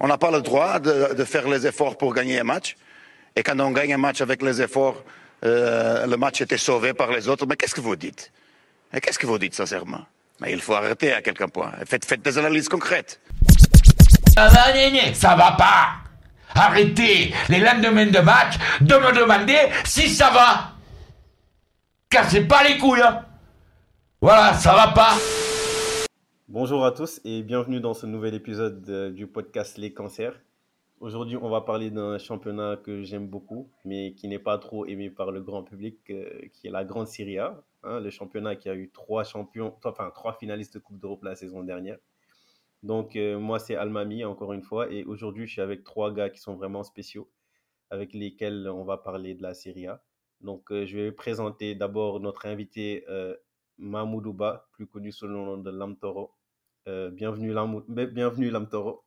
On n'a pas le droit de, faire les efforts pour gagner un match. Et quand on gagne un match avec les efforts, euh, le match était sauvé par les autres. Mais qu'est-ce que vous dites? Qu'est-ce que vous dites sincèrement? Mais il faut arrêter à quelqu'un point. Faites, des analyses concrètes. Ça va, ça va pas. Arrêtez les lendemains de match de me demander si ça va. Cassez pas les couilles. Hein. Voilà, ça va pas. Bonjour à tous et bienvenue dans ce nouvel épisode du podcast Les Cancers. Aujourd'hui, on va parler d'un championnat que j'aime beaucoup, mais qui n'est pas trop aimé par le grand public, euh, qui est la Grande Serie A, hein, le championnat qui a eu trois champions, enfin trois finalistes de Coupe d'Europe la saison dernière. Donc euh, moi, c'est Almami encore une fois, et aujourd'hui, je suis avec trois gars qui sont vraiment spéciaux, avec lesquels on va parler de la Serie A. Donc euh, je vais présenter d'abord notre invité Mahmoudouba, plus connu sous le nom de Lamtoro. Euh, bienvenue, Lam, bienvenue Lamtoro.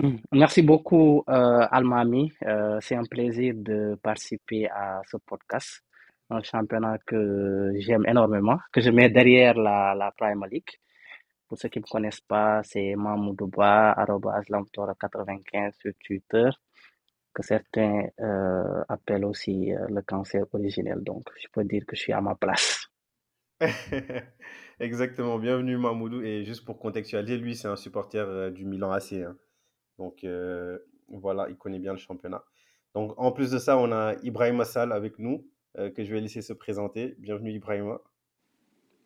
Mm. Merci beaucoup, euh, Almami. Euh, c'est un plaisir de participer à ce podcast, un championnat que j'aime énormément, que je mets derrière la, la Premier League. Pour ceux qui ne me connaissent pas, c'est Mahmoudouba, Lamtoro95 sur Twitter, que certains euh, appellent aussi le cancer originel. Donc, je peux dire que je suis à ma place. Exactement, bienvenue Mahmoudou. Et juste pour contextualiser, lui, c'est un supporter euh, du Milan AC. Hein. Donc euh, voilà, il connaît bien le championnat. Donc en plus de ça, on a Ibrahim Assal avec nous, euh, que je vais laisser se présenter. Bienvenue Ibrahima.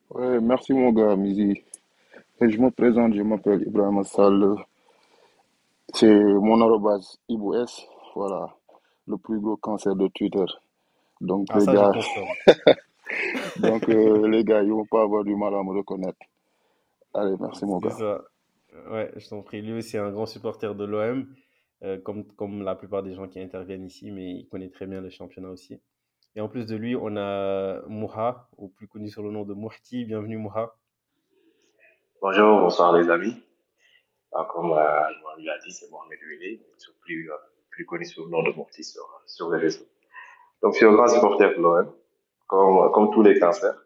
Ouais, merci mon gars, Mizi. Et je me présente, je m'appelle Ibrahim Assal. C'est mon arrobase IBOS, voilà, le plus gros cancer de Twitter. Donc ah, les gars, Donc, euh, les gars, ils vont pas avoir du mal à me reconnaître. Allez, merci mon gars. Ça. Ouais, je t'en prie. Lui, c'est un grand supporter de l'OM, euh, comme, comme la plupart des gens qui interviennent ici, mais il connaît très bien le championnat aussi. Et en plus de lui, on a Mouha, ou plus connu sur le nom de Mouhti. Bienvenue Mouha. Bonjour, bonsoir les amis. Alors, comme euh, l'a dit, c'est Mohamed Wili, plus, euh, plus connu sous le nom de Mouhti sur, sur les réseaux. Donc, je suis un grand supporter de l'OM comme, comme tous les cancers.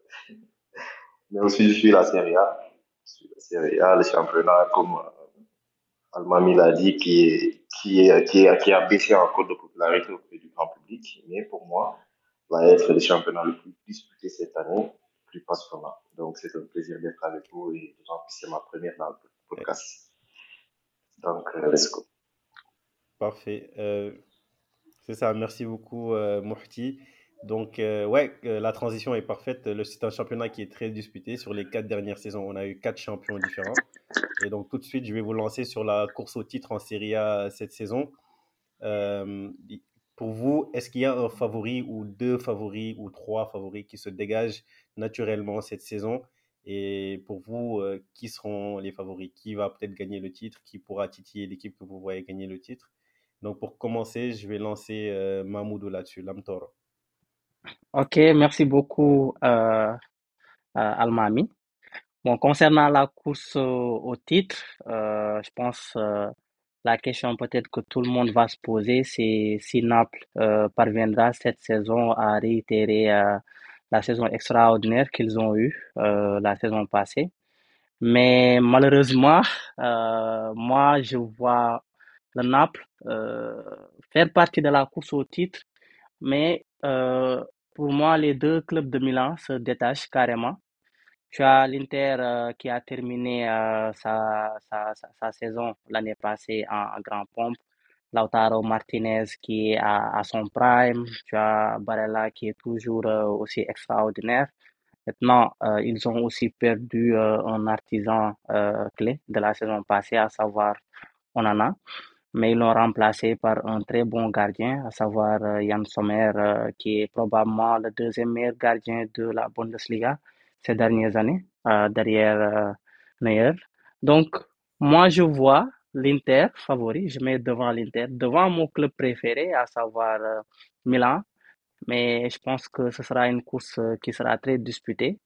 Mais aussi, je suis la Serie A. Je suis la Serie A, le championnat, comme euh, Almami l'a dit, qui, est, qui, qui, est, qui a baissé en cours de popularité auprès du grand public. Mais pour moi, va être le championnat le plus disputé cette année, plus passionnant. Donc, c'est un plaisir d'être avec vous et d'autant plus c'est ma première dans le podcast. Donc, euh, let's go. Parfait. Euh, c'est ça. Merci beaucoup, euh, donc, euh, ouais, euh, la transition est parfaite. C'est un championnat qui est très disputé. Sur les quatre dernières saisons, on a eu quatre champions différents. Et donc, tout de suite, je vais vous lancer sur la course au titre en Serie A cette saison. Euh, pour vous, est-ce qu'il y a un favori ou deux favoris ou trois favoris qui se dégagent naturellement cette saison? Et pour vous, qui seront les favoris? Qui va peut-être gagner le titre? Qui pourra titiller l'équipe que vous voyez gagner le titre? Donc, pour commencer, je vais lancer Mahmoudou là-dessus, Lamtoro. Ok, merci beaucoup, euh, euh, Almami. Bon, concernant la course au, titre, euh, je pense la question peut-être que tout le monde va se poser, c'est si Naples parviendra cette saison à réitérer la saison extraordinaire qu'ils ont eue la saison passée. Mais malheureusement, moi, je vois le Naples faire partie de la course au titre, mais pour moi, les deux clubs de Milan se détachent carrément. Tu as l'Inter euh, qui a terminé euh, sa, sa, sa, saison l'année passée en, grand pompe. Lautaro Martinez qui est à, son prime. Tu as Barella qui est toujours euh, aussi extraordinaire. Maintenant, ils ont aussi perdu un artisan clé de la saison passée, à savoir Onana mais ils l'ont remplacé par un très bon gardien, à savoir euh, Jan Sommer, euh, qui est probablement le deuxième meilleur gardien de la Bundesliga ces dernières années, euh, derrière Neuer. Donc, moi, je vois l'Inter favori, je mets devant l'Inter, devant mon club préféré, à savoir Milan, mais je pense que ce sera une course qui sera très disputée.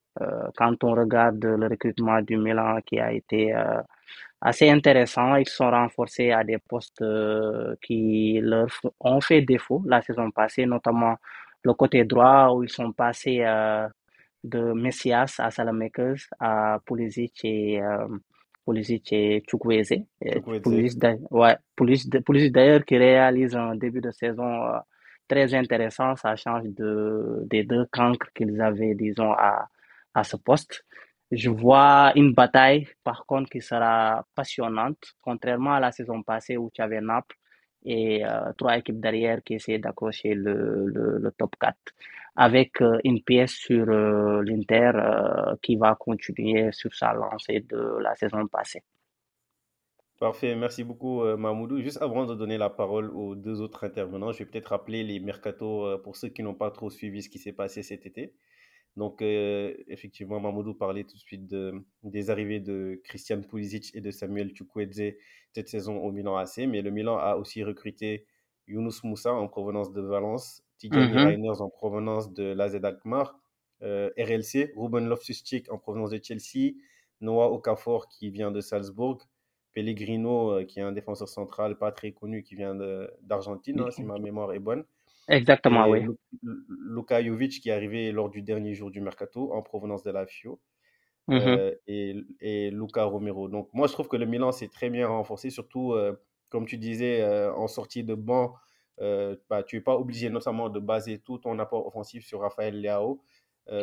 Quand on regarde le recrutement du Milan qui a été assez intéressant. Ils sont renforcés à des postes euh, qui leur ont fait défaut la saison passée, notamment le côté droit où ils sont passés euh, de Messias à Salamakers, à Pulisic et euh, Pulisic et Chukwueze. Pulisic, d'ailleurs qui réalise un début de saison euh, très intéressant, ça change de, des deux cancres qu'ils avaient, disons, à, à ce poste. Je vois une bataille, par contre, qui sera passionnante, contrairement à la saison passée où tu avais Naples et euh, trois équipes derrière qui essaient d'accrocher le, le, top 4, avec euh, une pièce sur euh, l'Inter qui va continuer sur sa lancée de la saison passée. Parfait, merci beaucoup Mahmoudou. Juste avant de donner la parole aux deux autres intervenants, je vais peut-être rappeler les mercatos pour ceux qui n'ont pas trop suivi ce qui s'est passé cet été. Donc, effectivement, Mamoudou parlait tout de suite de, des arrivées de Christian Pulisic et de Samuel Chukwueze cette saison au Milan AC, mais le Milan a aussi recruté Yunus Moussa en provenance de Valence, Tigani mm Reiners en provenance de l'AZ Alkmaar, RLC, Ruben Loftus-Cheek en provenance de Chelsea, Noah Okafor qui vient de Salzbourg, Pellegrino qui est un défenseur central pas très connu qui vient d'Argentine, hein, si ma mémoire est bonne. Exactement, oui. Luka Jovic qui est arrivé lors du dernier jour du mercato en provenance de la FIO. Mmh euh, et, et Luca Romero. Donc moi je trouve que le Milan s'est très bien renforcé, surtout euh, comme tu disais euh, en sortie de banc, bah, tu n'es pas obligé notamment de baser tout ton apport offensif sur Raphaël Leao.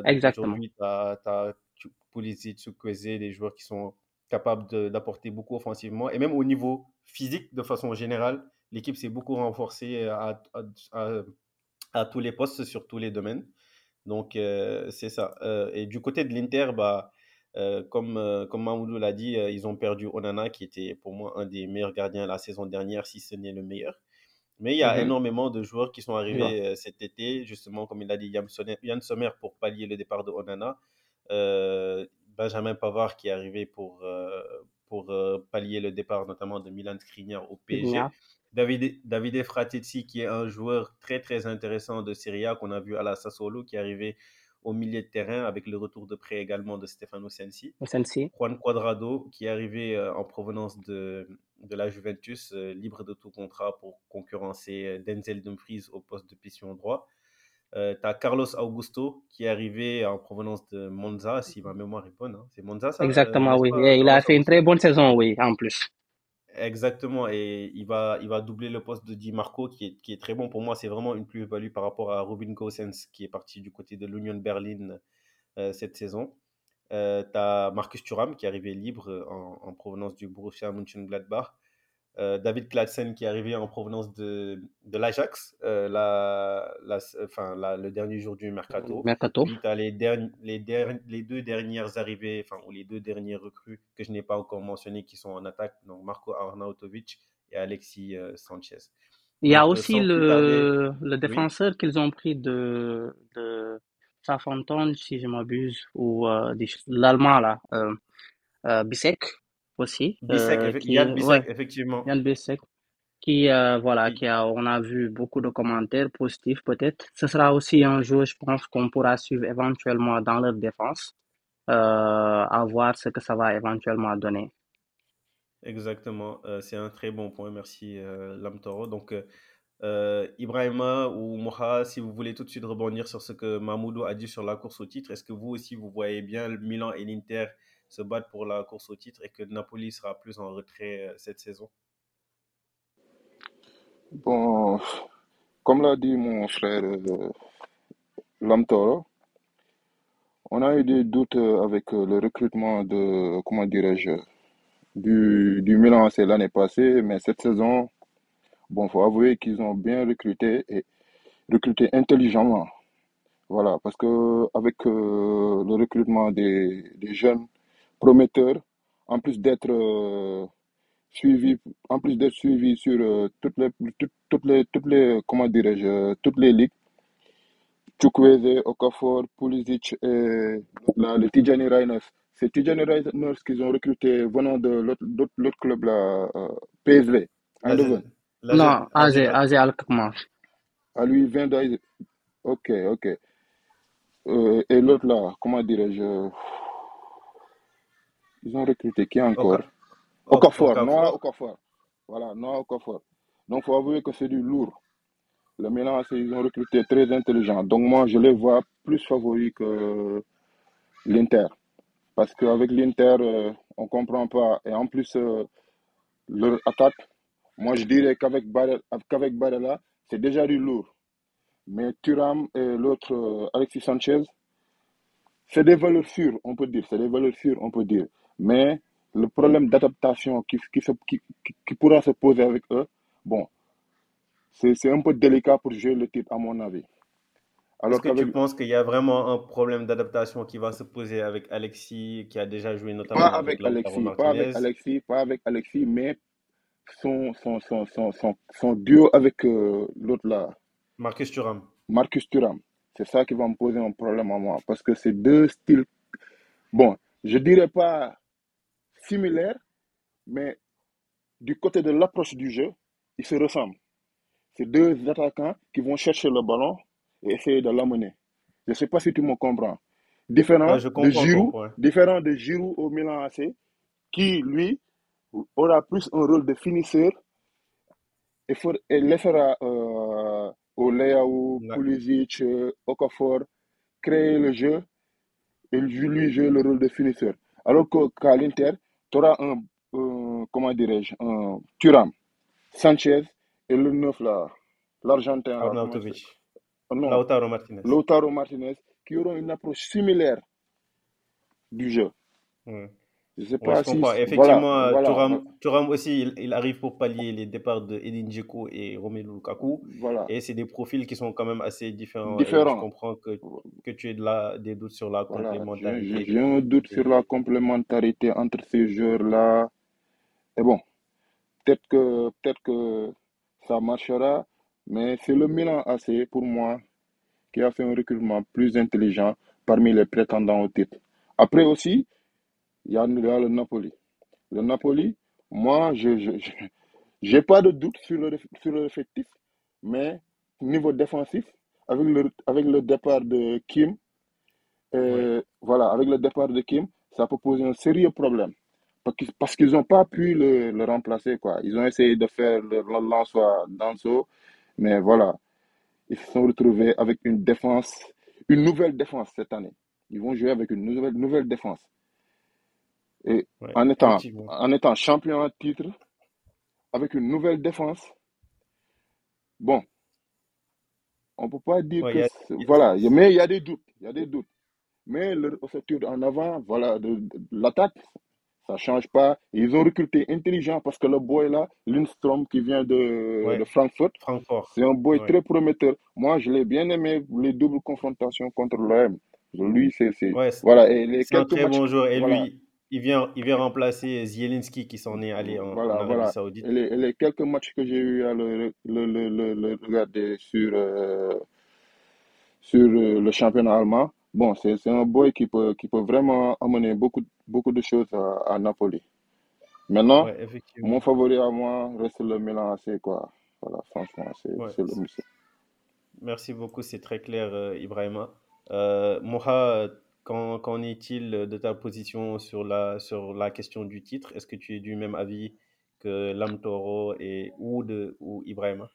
Exactement. Aujourd'hui, tu as, Pulisic, Chukwueze, des joueurs qui sont capables d'apporter beaucoup offensivement. Et même au niveau physique, de façon générale, l'équipe s'est beaucoup renforcée à, à, tous les postes, sur tous les domaines. Donc, euh, c'est ça. Euh, et du côté de l'Inter, bah, euh, comme, comme Mahmoudou l'a dit, ils ont perdu Onana, qui était pour moi un des meilleurs gardiens la saison dernière, si ce n'est le meilleur. Mais il y a mhm. énormément de joueurs qui sont arrivés cet été, justement, comme il a dit Yann Sommer pour pallier le départ de Onana. Benjamin Pavard qui est arrivé pour, pour pallier le départ notamment de Milan Skriniar au PSG. David, Davide Fratezzi, qui est un joueur très très intéressant de Serie A qu'on a vu à la Sassuolo, qui est arrivé au milieu de terrain avec le retour de prêt également de Stefano Sensi. Sensi. Juan Quadrado, qui est arrivé euh, en provenance de, de la Juventus, euh, libre de tout contrat pour concurrencer euh, Denzel Dumfries au poste de piston droit. tu as Carlos Augusto qui est arrivé en provenance de Monza, si ma mémoire est bonne. Hein. C'est Monza, ça Exactement, oui. il a fait une très bonne saison, oui, en plus. Exactement, et il va, il va doubler le poste de Di Marco, qui est, qui est très bon. Pour moi, c'est vraiment une plus-value par rapport à Robin Gosens, qui est parti du côté de l'Union Berlin euh, cette saison. Euh, tu as Marcus Thuram, qui est arrivé libre en, en provenance du Borussia Mönchengladbach. Euh, David Kladsen qui est arrivé en provenance de, de l'Ajax, euh, la, la, enfin, le dernier jour du mercato. mercato. Puis tu as les, les, les, deux dernières arrivées, enfin, ou les deux derniers recrues que je n'ai pas encore mentionné qui sont en attaque, donc Marco Arnautovic et Alexis euh, Sanchez. Il y a aussi le, le défenseur qu'ils ont pris de, de Southampton, si je m'abuse, ou l'Allemand, là, Bisek aussi. Euh, qui, Yann Bissek, effectivement. Yann Bissek, qui, euh, voilà, qui a, on a vu beaucoup de commentaires positifs peut-être. Ce sera aussi un jeu, je pense, qu'on pourra suivre éventuellement dans leur défense, euh, à voir ce que ça va éventuellement donner. Exactement, c'est un très bon point, merci Lamtoro. Donc, euh, Ibrahima ou Moha, si vous voulez tout de suite rebondir sur ce que Mahmoudou a dit sur la course au titre, est-ce que vous aussi vous voyez bien le Milan et l'Inter se battre pour la course au titre et que Napoli sera plus en retrait euh, cette saison? Bon, comme l'a dit mon frère euh, Lamtoro, on a eu des doutes euh, avec le recrutement de, comment dirais-je, du, du Milan c'est l'année passée, mais cette saison, bon, faut avouer qu'ils ont bien recruté et recruté intelligemment. Voilà, parce que avec le recrutement des, des jeunes, prometteur, en plus d'être euh, suivi, en plus d'être suivi sur euh, toutes les, toutes, les, toutes les, comment dirais-je, toutes les ligues. Chukwueze, Okafor, Pulisic et là, le Tijani Rainers. C'est Tijani Rainers qu'ils ont recruté venant de l'autre club, là, euh, PSV, Non, AZ, AZ Alkmaar. À lui, vient d'AZ. Ok, ok. et l'autre là, comment dirais-je ils ont recruté qui encore? Okafor, Noah Okafor. Voilà, Noah Okafor. Donc, il faut avouer que c'est du lourd. Le Milan, ils ont recruté très intelligent. Donc, moi, je les vois plus favoris que l'Inter. Parce qu'avec l'Inter, euh, on ne comprend pas. Et en plus, euh, leur attaque, moi je dirais qu'avec Barella, c'est déjà du lourd. Mais Thuram et l'autre, euh, Alexis Sanchez, c'est des valeurs sûres, on peut dire. C'est des valeurs sûres, on peut dire. Mais le problème d'adaptation qui, qui, qui, qui- pourra se poser avec eux, bon, c'est un peu délicat pour jouer le titre, à mon avis. Est-ce que tu penses qu'il y a vraiment un problème d'adaptation qui va se poser avec Alexis, qui a déjà joué Pas notamment avec avec Lautaro Alexis, pas avec? Alexis, pas avec Alexis, mais son, son, son, son, son, son duo avec euh, l'autre là, Marcus Thuram. Marcus Thuram. C'est ça qui va me poser un problème à moi. Parce que c'est deux styles, bon, je dirais pas similaires, mais du côté de l'approche du jeu, ils se ressemblent. C'est deux attaquants qui vont chercher le ballon et essayer de l'amener. Je ne sais pas si tu me comprends. Différent Ouais, de Giroud, différent de Giroud au Milan AC, qui, lui, aura plus un rôle de finisseur et, for- et laissera euh, au Leao, Ouais. Pulisic, euh, Okafor créer le jeu et lui jouer le rôle de finisseur. Alors qu'à l'Inter, tu auras un, comment dirais-je, un Thuram, Sanchez et le neuf là, l'Argentin Arnautovic. Non, Lautaro Martinez. Lautaro Martinez, qui auront une approche similaire du jeu. Je sais Ouais, pas je si, comprends. voilà, Effectivement, euh, voilà, Thuram, Thuram aussi, il, il arrive pour pallier les départs de Edin Dzeko et Romelu Lukaku. voilà, Et c'est des profils qui sont quand même assez différents. Et je comprends que, que tu aies de la, des doutes sur la Voilà, complémentarité. j'ai un doute sur la complémentarité entre ces joueurs-là. Et bon, peut-être que, peut-être que ça marchera, mais c'est le Milan AC, pour moi, qui a fait un recrutement plus intelligent parmi les prétendants au titre. Après aussi, il y a, il y a le Napoli. Le Napoli, moi, je je, je- j'ai pas de doute sur le, sur le effectif, mais niveau défensif, avec le, avec le départ de Kim, Ouais. euh, voilà, avec le départ de Kim, ça peut poser un sérieux problème. Parce qu'ils n'ont pas pu le, le remplacer, quoi. Ils ont essayé de faire le le Danso, mais voilà, ils se sont retrouvés avec une défense, une nouvelle défense cette année. Ils vont jouer avec une nouvelle, nouvelle défense. Et Ouais, en étant, en étant champion en titre, avec une nouvelle défense, bon, on peut pas dire Ouais, que, a- voilà, a- mais il y a des doutes, il y a des doutes. Mais le retour en avant, voilà, de, de- l'attaque, ça change pas. Ils ont recruté intelligent parce que le boy là, Lindstrom qui vient de, ouais, de Francfort, Francfort. c'est un boy Ouais. très prometteur. Moi, je l'ai bien aimé, les doubles confrontations contre l'OM. Lui, c'est, voilà, et les un très matchs, bon joueur. Et voilà, lui, il vient, il vient remplacer Zielinski qui s'en est allé en, en voilà, Arabie voilà. Saoudite. Et les, et les quelques matchs que j'ai eu à le, le, le, le, regarder sur, euh, sur euh, le championnat allemand, bon, c'est, c'est un boy qui peut, qui peut vraiment amener beaucoup, beaucoup de choses à, à Napoli. Maintenant, Ouais, mon favori à moi reste le Milan AC, quoi. Voilà, franchement, c'est, Ouais. c'est le c'est- Merci beaucoup, c'est très clair, euh, Ibrahima. Euh, Moha, qu'en, est-il de ta position sur la, sur la question du titre? Est-ce que tu es du même avis que Lam Toro et Oud ou Ibrahima?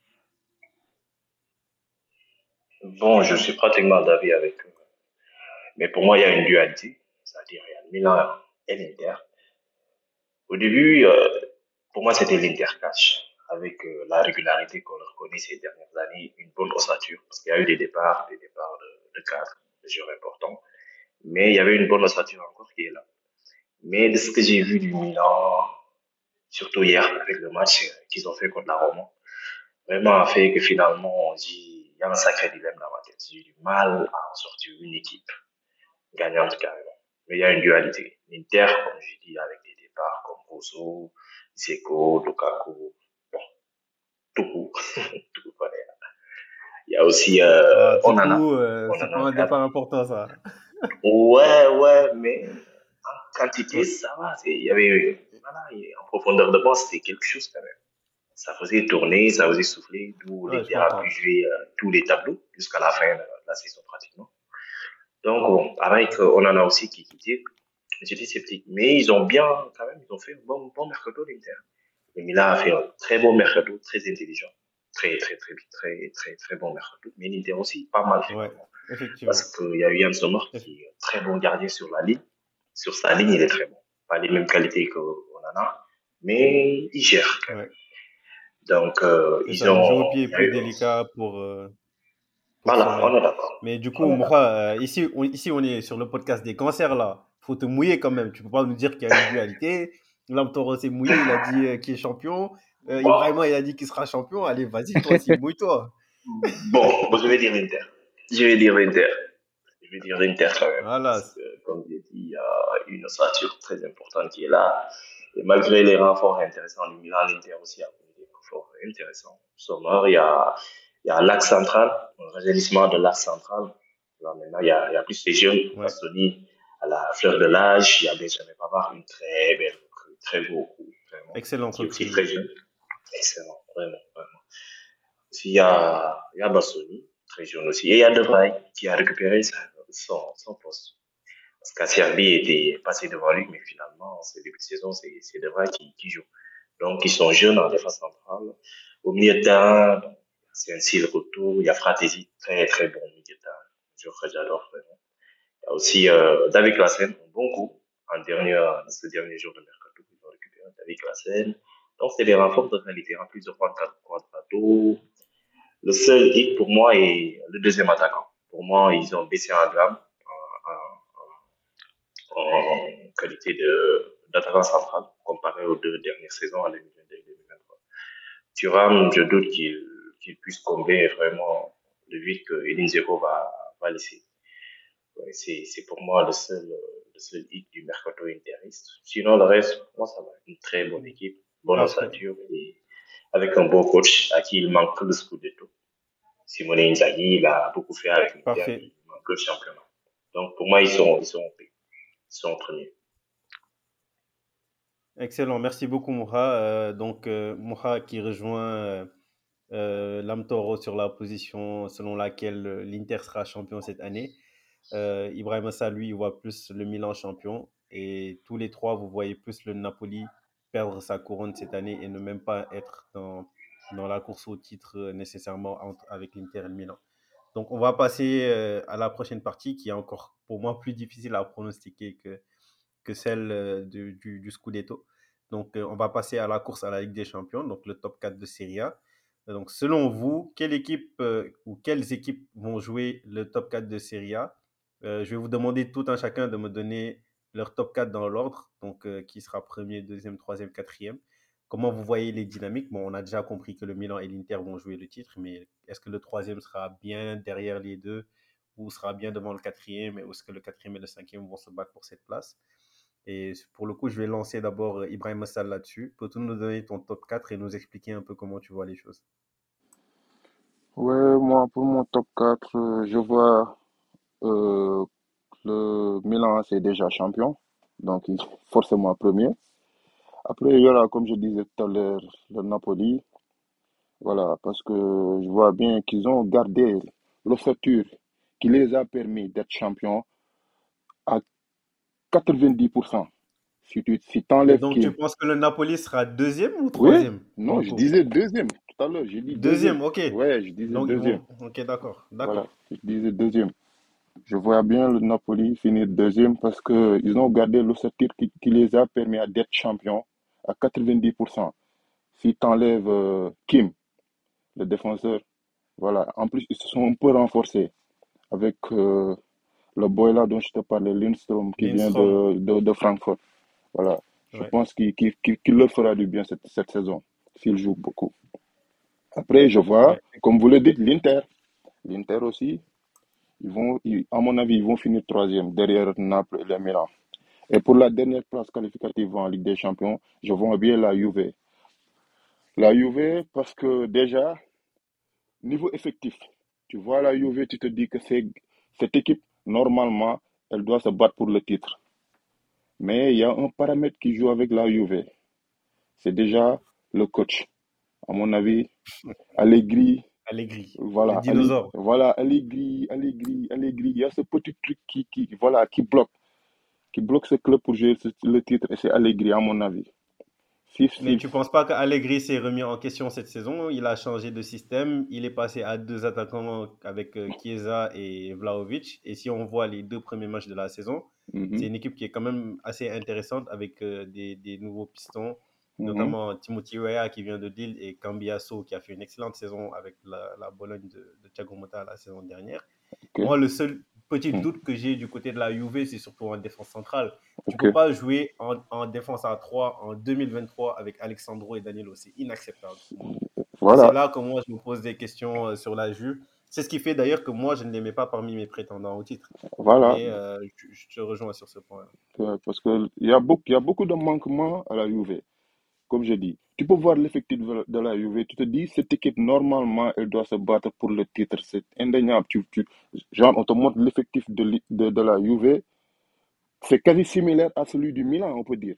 Bon, je suis pratiquement d'avis avec eux. Mais pour moi, il y a une dualité. C'est-à-dire, il y a Milan et l'Inter. Au début, euh, pour moi, c'était l'Inter cash. Avec euh, la régularité qu'on leur connaît ces dernières années, une bonne ossature. Parce qu'il y a eu des départs, des départs de, de cadres, de joueurs importants. Mais il y avait une bonne ossature encore qui est là. Mais de ce que j'ai vu du Milan, surtout hier avec le match qu'ils ont fait contre la Roma, vraiment a fait que finalement, on dit, il y a un sacré dilemme dans ma tête. J'ai du mal à en sortir une équipe gagnante carrément. Mais il y a une dualité. L'Inter, comme je dis, avec des départs comme Rousseau, Zeko, Lukaku, bon, Toku connaît. Il y a aussi euh, Ah. Tuku, euh, c'est pas Onana un départ important, ça. Ouais, ouais, mais en quantité, ça va. C'est- Il y avait, voilà, en profondeur de banc, c'était quelque chose quand même. Ça faisait tourner, ça faisait souffler, d'où Ouais, a comprends. pu jouer euh, tous les tableaux jusqu'à la fin de la saison pratiquement. Donc, bon, avec, euh, on en a aussi qui quittait. J'étais sceptique. Mais ils ont bien, quand même, ils ont fait un bon, bon mercato, l'Inter. Le Milan a fait un très bon mercato, très intelligent. Très, très, très, très, très, très bon mercato. Mais l'Inter aussi, pas mal fait. Ouais, effectivement. Parce qu'il y a eu Yann Sommer qui est très bon gardien sur la ligne. sur sa ligne, il est très bon. Pas les mêmes qualités qu'on en a, mais il gère. Ouais. Donc, euh, ils ça, le jeu ont. au pied est plus délicat pour, euh, Voilà, Sommer. on est d'accord. Mais du coup, On euh, ici, on, ici, on est sur le podcast des cancers, là. faut te mouiller quand même. Tu peux pas nous dire qu'il y a une dualité. Lam Toro s'est mouillé, il a dit euh, qu'il est champion. Euh, Ibrahima, il a dit qu'il sera champion. Allez, vas-y, toi aussi, mouille-toi. bon, bon, je vais dire l'Inter. Je vais dire l'Inter. Je vais dire l'Inter quand même. Voilà. Parce que, comme j'ai dit, il y a une ossature très importante qui est là. Et malgré les renforts intéressants du Milan, l'Inter aussi a connu des renforts intéressants. Sommer, il y a, il y a l'axe central, un rajeunissement de l'axe central. Là, maintenant, il y a, il y a plus de jeunes. Ouais. Bastoni, à la fleur de l'âge, il y a Benjamin Pavard, une très belle très beau coup, vraiment. Excellent recrue. très jeune. Excellent, vraiment, vraiment. Aussi, il y a, il y a Bastoni, jeune aussi. Et il y a Depay, qui a récupéré son, son poste. Parce qu'Acerbi était passé devant lui, mais finalement, ce début de saison, c'est Depay qui, qui joue. Donc, ils sont jeunes en défense centrale. Au milieu de terrain, c'est ainsi le retour. Il y a Fratesi, très, très bon milieu de terrain. Que j'adore vraiment. Il y a aussi euh, David Klassen, un bon coup. En dernier, ce dernier jour de mercato, ils ont récupéré David Klassen. Donc, c'est des renforts de qualité. En plus de Juan Quadrado, le seul hic pour moi est le deuxième attaquant. Pour moi, ils ont baissé en gamme en, en- en qualité de d'attaquant central comparé aux deux dernières saisons en 2022 et 2023. Thuram, je doute qu'il qu'il puisse combler vraiment le vide que Edin Dzeko va, va laisser. Ouais, c'est pour moi le seul, le seul hic du mercato interiste. Sinon, le reste, pour moi, ça va. Une très bonne équipe, bonne Parfait. ossature et avec un bon coach à qui il manque que le scudetto. Simone Inzaghi, il a beaucoup fait avec l'Inter, il manque le championnat. Donc, pour moi, ils sont, ils sont, ils sont premiers. Excellent. Merci beaucoup, Moura. Euh, donc, euh, Moura qui rejoint euh, euh, Lam Toro sur la position selon laquelle euh, l'Inter sera champion cette année. Ibrahim Assa, lui, il voit plus le Milan champion. Et tous les trois, vous voyez plus le Napoli perdre sa couronne cette année et ne même pas être dans, dans la course au titre euh, nécessairement avec l'Inter et le Milan. Donc, on va passer euh, à la prochaine partie qui est encore pour moi plus difficile à pronostiquer que, que celle euh, du, du, Scudetto. Donc, on va passer à la course à la Ligue des Champions, donc le top 4 de Serie A. Donc, selon vous, quelle équipe ou quelles équipes vont jouer le top 4 de Serie A? Je vais vous demander tout un chacun de me donner leur top 4 dans l'ordre, donc euh, qui sera premier, deuxième, troisième, quatrième. Comment vous voyez les dynamiques? Bon, on a déjà compris que le Milan et l'Inter vont jouer le titre, mais est-ce que le troisième sera bien derrière les deux ou sera bien devant le quatrième? Ou est-ce que le quatrième et le cinquième vont se battre pour cette place? Et pour le coup, je vais lancer d'abord euh, Ibrahim Assal là-dessus. Peux-tu nous donner ton top 4 et nous expliquer un peu comment tu vois les choses? Ouais, moi, pour mon top 4, euh, je vois le Milan, c'est déjà champion, donc il- forcément premier. Après, il y aura, comme je disais tout à l'heure, le Napoli. Voilà, parce que je vois bien qu'ils ont gardé l'ossature qui les a permis d'être champions à 90%. Si tu si donc, qui... tu penses que le Napoli sera deuxième ou Oui, troisième? Non, je disais deuxième tout à l'heure, j'ai dit deuxième. Deuxième, ok. Ouais, je disais Donc, deuxième. vont... Ok, d'accord. Voilà, D'accord. je disais deuxième. Je vois bien le Napoli finir deuxième parce que ils ont gardé l'ossature qui, qui les a permis d'être champions à 90%. Si tu enlèves euh, Kim, le défenseur, voilà. En plus, ils se sont un peu renforcés avec euh, le boy là dont je te parlais, Lindstrom, qui vient de, de, de Francfort. Voilà. Je Ouais. pense qu'il qu'il leur fera du bien cette, cette saison, s'il joue beaucoup. Après, je vois, Ouais. comme vous le dites, l'Inter. L'Inter aussi, ils vont, à mon avis, ils vont finir troisième derrière Naples et le Milan. Et pour la dernière place qualificative en Ligue des Champions, je vois bien la Juve. La Juve, parce que déjà, niveau effectif, tu vois la Juve, tu te dis que cette équipe, normalement, elle doit se battre pour le titre. Mais il y a un paramètre qui joue avec la Juve. C'est déjà le coach. À mon avis, Allegri, Allegri, voilà, voilà, Allegri, Allegri, Allegri. Il y a ce petit truc qui, qui, voilà, qui bloque, qui bloque ce club pour jouer le titre, et c'est Allegri, à mon avis. Si, Mais tu penses pas qu'Allegri s'est remis en question cette saison? Il a changé de système. Il est passé à deux attaquants avec euh, Chiesa et Vlahovic. Et si on voit les deux premiers matchs de la saison, mhm, c'est une équipe qui est quand même assez intéressante avec euh, des, des nouveaux pistons, mhm, notamment Timothy Weah qui vient de Lille et Cambiasso qui a fait une excellente saison avec la, la Bologne de, de Thiago Motta la saison dernière. Moi, le seul petit mhm, doute que j'ai du côté de la Juve, c'est surtout en défense centrale. Tu ok. peux pas jouer en, en défense à 3 en 2023 avec Alexandro et Danilo. C'est inacceptable. Et c'est là que moi, je me pose des questions euh, sur la Juve. C'est ce qui fait d'ailleurs que moi, je ne les mets pas parmi mes prétendants au titre. voilà. Mais euh, je, je te rejoins sur ce point. Ouais, Parce qu'il y a beaucoup, y a beaucoup de manquements à la Juve. Comme je dis, tu peux voir l'effectif de la Juve, tu te dis, cette équipe, normalement, elle doit se battre pour le titre. C'est indéniable. Tu, tu, genre, on te montre l'effectif de, de la Juve, c'est quasi similaire à celui du Milan, on peut dire.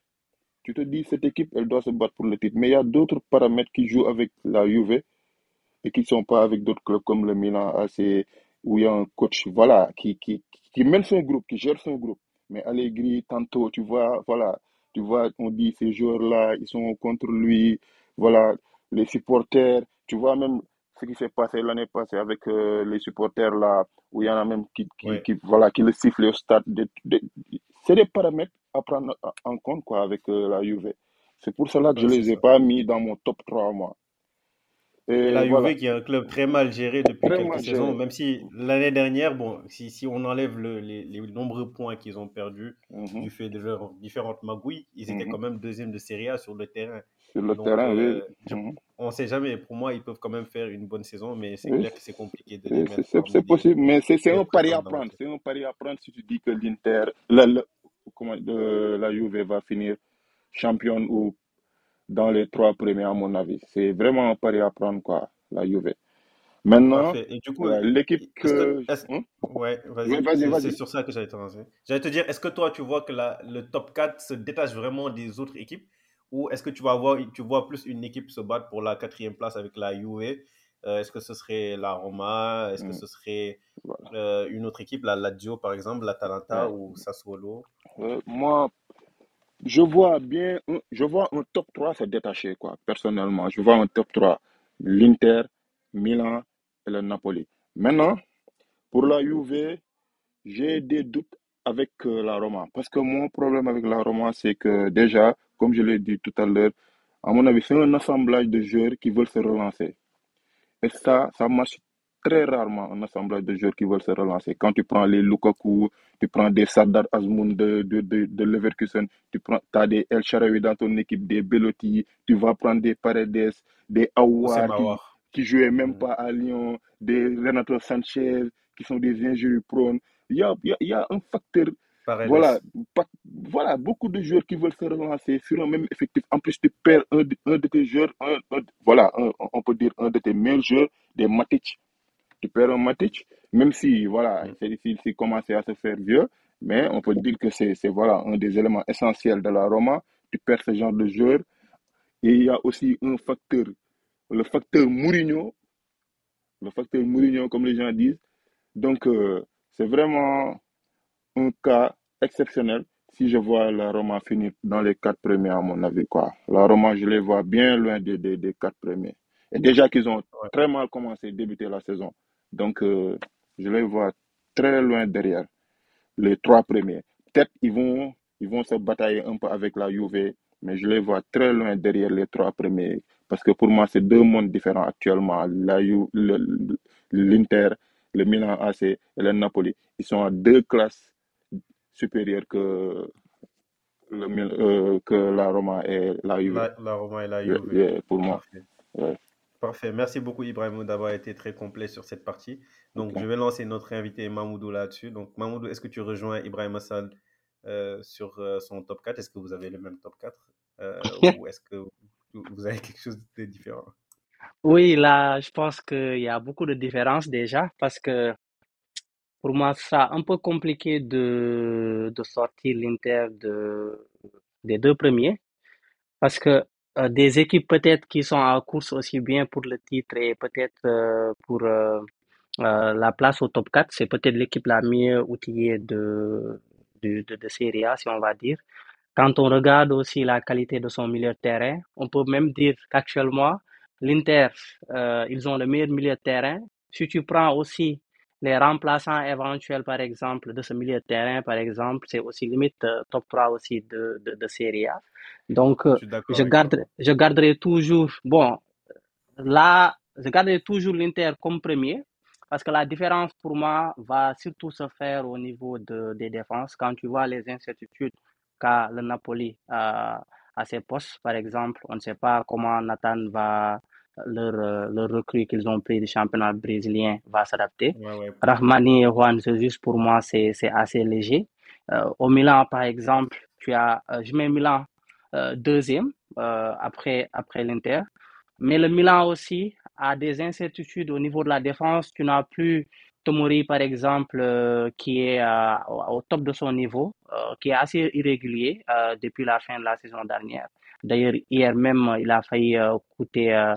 Tu te dis, cette équipe, elle doit se battre pour le titre. Mais il y a d'autres paramètres qui jouent avec la Juve et qui ne sont pas avec d'autres clubs comme le Milan AC, où il y a un coach, voilà, qui, qui, qui mène son groupe, qui gère son groupe. Mais Allegri, tantôt, tu vois, voilà, tu vois, on dit ces joueurs-là, ils sont contre lui, voilà, les supporters, tu vois même ce qui s'est passé l'année passée avec euh, les supporters là, où il y en a même qui, qui, Ouais. qui voilà, qui le sifflent au stade. De- de- c'est des paramètres à prendre en compte, quoi, avec euh, la Juve. C'est pour cela que je c'est les ai pas mis dans mon top 3, moi. Et la voilà, Juve qui est un club très mal géré depuis très quelques saisons, géré. même si l'année dernière, bon, si, si on enlève le- les, les nombreux points qu'ils ont perdus Mhm, du fait de leurs différentes magouilles, ils étaient mhm. quand même deuxième de Serie A sur le terrain. Sur le Donc, terrain, oui. euh, Mhm. on ne sait jamais. Pour moi, ils peuvent quand même faire une bonne saison, mais c'est Oui, clair que c'est compliqué de les c'est mettre possible, mais c'est un pari à prendre. C'est un pari à prendre si tu dis que l'Inter, la, la, comment, de, la Juve va finir championne ou dans les trois premiers, à mon avis. C'est vraiment un pari à prendre, quoi, la Juve. Maintenant, Parfait. Et du coup, voilà, l'équipe que, que... Hein? ouais, Oui, vas-y, vas-y, c'est c'est sur ça que j'allais te lancer. J'allais te dire, est-ce que toi, tu vois que la, le top 4 se détache vraiment des autres équipes? Ou est-ce que tu vas voir, tu vois plus une équipe se battre pour la quatrième place avec la Juve? Euh, Est-ce que ce serait la Roma? Est-ce que Mm, ce serait Voilà. euh, une autre équipe, la Lazio par exemple, l'Atalanta Ouais. ou Sassuolo? Euh, moi, je vois bien, je vois un top 3 se détacher, quoi, personnellement. Je vois un top 3. L'Inter, Milan et le Napoli. Maintenant, pour la Juve, j'ai des doutes avec euh, la Roma. Parce que mon problème avec la Roma, c'est que déjà, comme je l'ai dit tout à l'heure, à mon avis, c'est un assemblage de joueurs qui veulent se relancer. Et ça, ça marche très rarement, un assemblage de joueurs qui veulent se relancer. Quand tu prends les Lukaku, tu prends des Sardar Azmoun de, de, de, de Leverkusen, tu prends, as des El Sharawi dans ton équipe, des Belotti, tu vas prendre des Paredes, des Aouar qui, qui jouaient même pas à Lyon, des Renato Sanchez qui sont des injures prônes. Il y a, y a, y a un facteur voilà, voilà, beaucoup de joueurs qui veulent se relancer sur un même effectif. En plus, tu perds un, un de tes joueurs, un, un- voilà, on peut dire un de tes meilleurs joueurs, des Matic. Tu perds un Matic, même si, voilà, Mm. s'il commence à se faire vieux, mais on peut dire que c'est, voilà, un des éléments essentiels de la Roma. Tu perds ce genre de joueur. Et il y a aussi un facteur, le facteur Mourinho, le facteur Mourinho, comme les gens disent. Donc, euh, c'est vraiment un cas exceptionnel si je vois la Roma finir dans les quatre premiers, à mon avis. Quoi. La Roma, je les vois bien loin des, des, des quatre premiers. Et déjà qu'ils ont très mal commencé, débuté la saison. Donc, euh, je les vois très loin derrière les trois premiers. Peut-être ils vont, ils vont se batailler un peu avec la Juve, mais je les vois très loin derrière les trois premiers. Parce que pour moi, c'est deux mondes différents actuellement. La Ju- le- L'Inter, le Milan AC et le Napoli, ils sont à deux classes supérieures que, le, Mil- euh, que la Roma et la Juve. La, la Roma et la Yeah, Juve. yeah, pour moi. Parfait. Ouais. Parfait. Merci beaucoup, Ibrahim, d'avoir été très complet sur cette partie. Donc, je vais lancer notre invité Mamoudou là-dessus. Donc, Mamoudou, est-ce que tu rejoins Ibrahim Assal euh, sur euh, son top 4 Est-ce que vous avez le même top 4 Euh, ou est-ce que vous vous avez quelque chose de différent? Oui, là, je pense qu'il y a beaucoup de différences déjà parce que pour moi, ça un peu compliqué de, de sortir l'Inter de, des deux premiers parce que euh, des équipes peut-être qui sont en course aussi bien pour le titre et peut-être euh, pour euh, la place au top 4, c'est peut-être l'équipe la mieux outillée de, de, de, Serie A, si on va dire. quand on regarde aussi la qualité de son milieu de terrain, on peut même dire qu'actuellement, l'Inter, ils ont le meilleur milieu de terrain. Si tu prends aussi les remplaçants éventuels, par exemple, de ce milieu de terrain, par exemple, c'est aussi limite euh, top 3 aussi de, de, de Serie A. Donc, Je euh, je toi. garderai, je garderai toujours, bon, là, je garderai toujours l'Inter comme premier parce que la différence pour moi va surtout se faire au niveau de, des défenses. Quand tu vois les incertitudes qu'a le Napoli à, à ses postes, par exemple, on ne sait pas comment Nathan va, leur, euh, leur recrue qu'ils ont pris du championnat brésilien va s'adapter. Ouais, ouais. Rahmani et Juan Jesus, pour moi, c'est assez léger. Euh, au Milan, par exemple, tu as, euh, je mets Milan euh, deuxième euh, après, après l'Inter. Mais le Milan aussi a des incertitudes au niveau de la défense. Tu n'as plus Tomori, par exemple, qui est au top de son niveau, qui est assez irrégulier depuis la fin de la saison dernière. D'ailleurs, hier même, il a failli coûter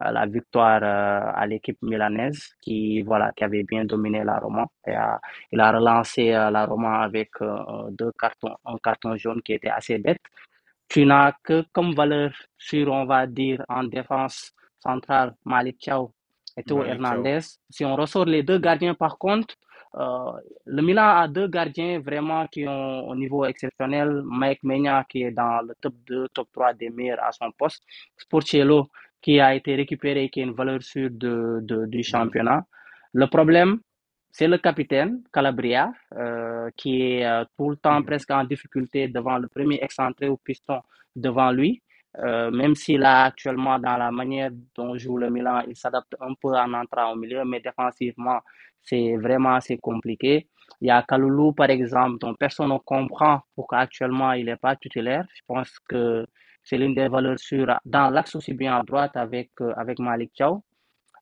la victoire euh, à l'équipe milanaise qui, voilà, qui avait bien dominé la Roma. Et, a- il a relancé euh, la Roma avec euh, deux cartons, un carton jaune qui était assez bête. Tu n'as que comme valeur sûre, on va dire, en défense centrale, Malik Thiaw et Théo. Hernandez. Si on ressort les deux gardiens, par contre, euh, le Milan a deux gardiens vraiment qui ont un niveau exceptionnel. Mike Maignan qui est dans le top 2, top 3 des meilleurs à son poste. Sportiello qui a été récupéré, qui est une valeur sûre de, de- du championnat. Le problème, c'est le capitaine Calabria euh, qui est euh, tout le temps Mhm. presque en difficulté devant le premier excentré au piston devant lui. Euh, même s'il a actuellement dans la manière dont joue le Milan, il s'adapte un peu en entrant au milieu, mais défensivement, c'est vraiment assez compliqué. Il y a Kaloulou, par exemple, dont personne ne comprend pourquoi actuellement il n'est pas titulaire. Je pense que c'est l'une des valeurs sûres dans l'axe aussi bien à droite avec, euh, avec Malik Thiaw.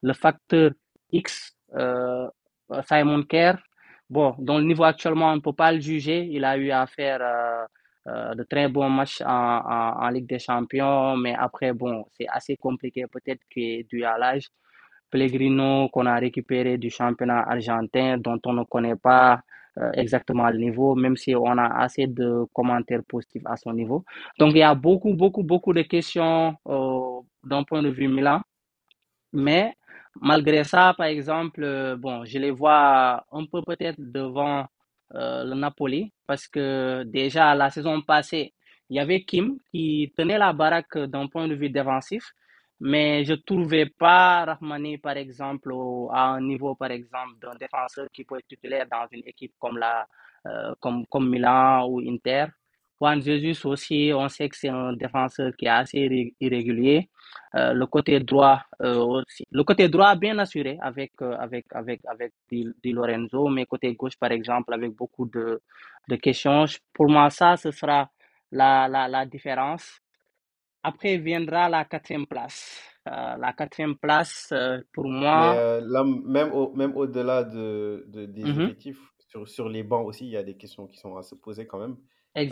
Le facteur X, euh, Simon Kerr, bon, dont le niveau actuellement, on ne peut pas le juger. Il a eu à faire euh, de très bons matchs en, en, Ligue des Champions, mais après, bon, c'est assez compliqué, peut-être que est dû à l'âge. Pellegrino, qu'on a récupéré du championnat argentin, dont on ne connaît pas exactement le niveau, même si on a assez de commentaires positifs à son niveau. Donc, il y a beaucoup, beaucoup, beaucoup de questions euh, d'un point de vue Milan. Mais malgré ça, par exemple, euh, bon, je les vois un peu peut-être devant euh, le Napoli parce que déjà la saison passée, il y avait Kim qui tenait la baraque d'un point de vue défensif, mais je trouvais pas Rahmani, par exemple, à un niveau, par exemple, d'un défenseur qui peut être titulaire dans une équipe comme la, euh, comme, comme Milan ou Inter. Juan Jesus aussi, on sait que c'est un défenseur qui est assez irré- irrégulier. Euh, le côté droit euh, aussi. Le côté droit bien assuré avec, euh, avec, avec, avec Di, Di Lorenzo, mais côté gauche, par exemple, avec beaucoup de, de questions. Pour moi, ça, ce sera la, la, la différence. Après viendra la quatrième place. Euh, la quatrième place, euh, pour Mais moi, euh, là, même au, même au-delà de, de- des mhm, effectifs, sur, sur les bancs aussi, il y a des questions qui sont à se poser quand même.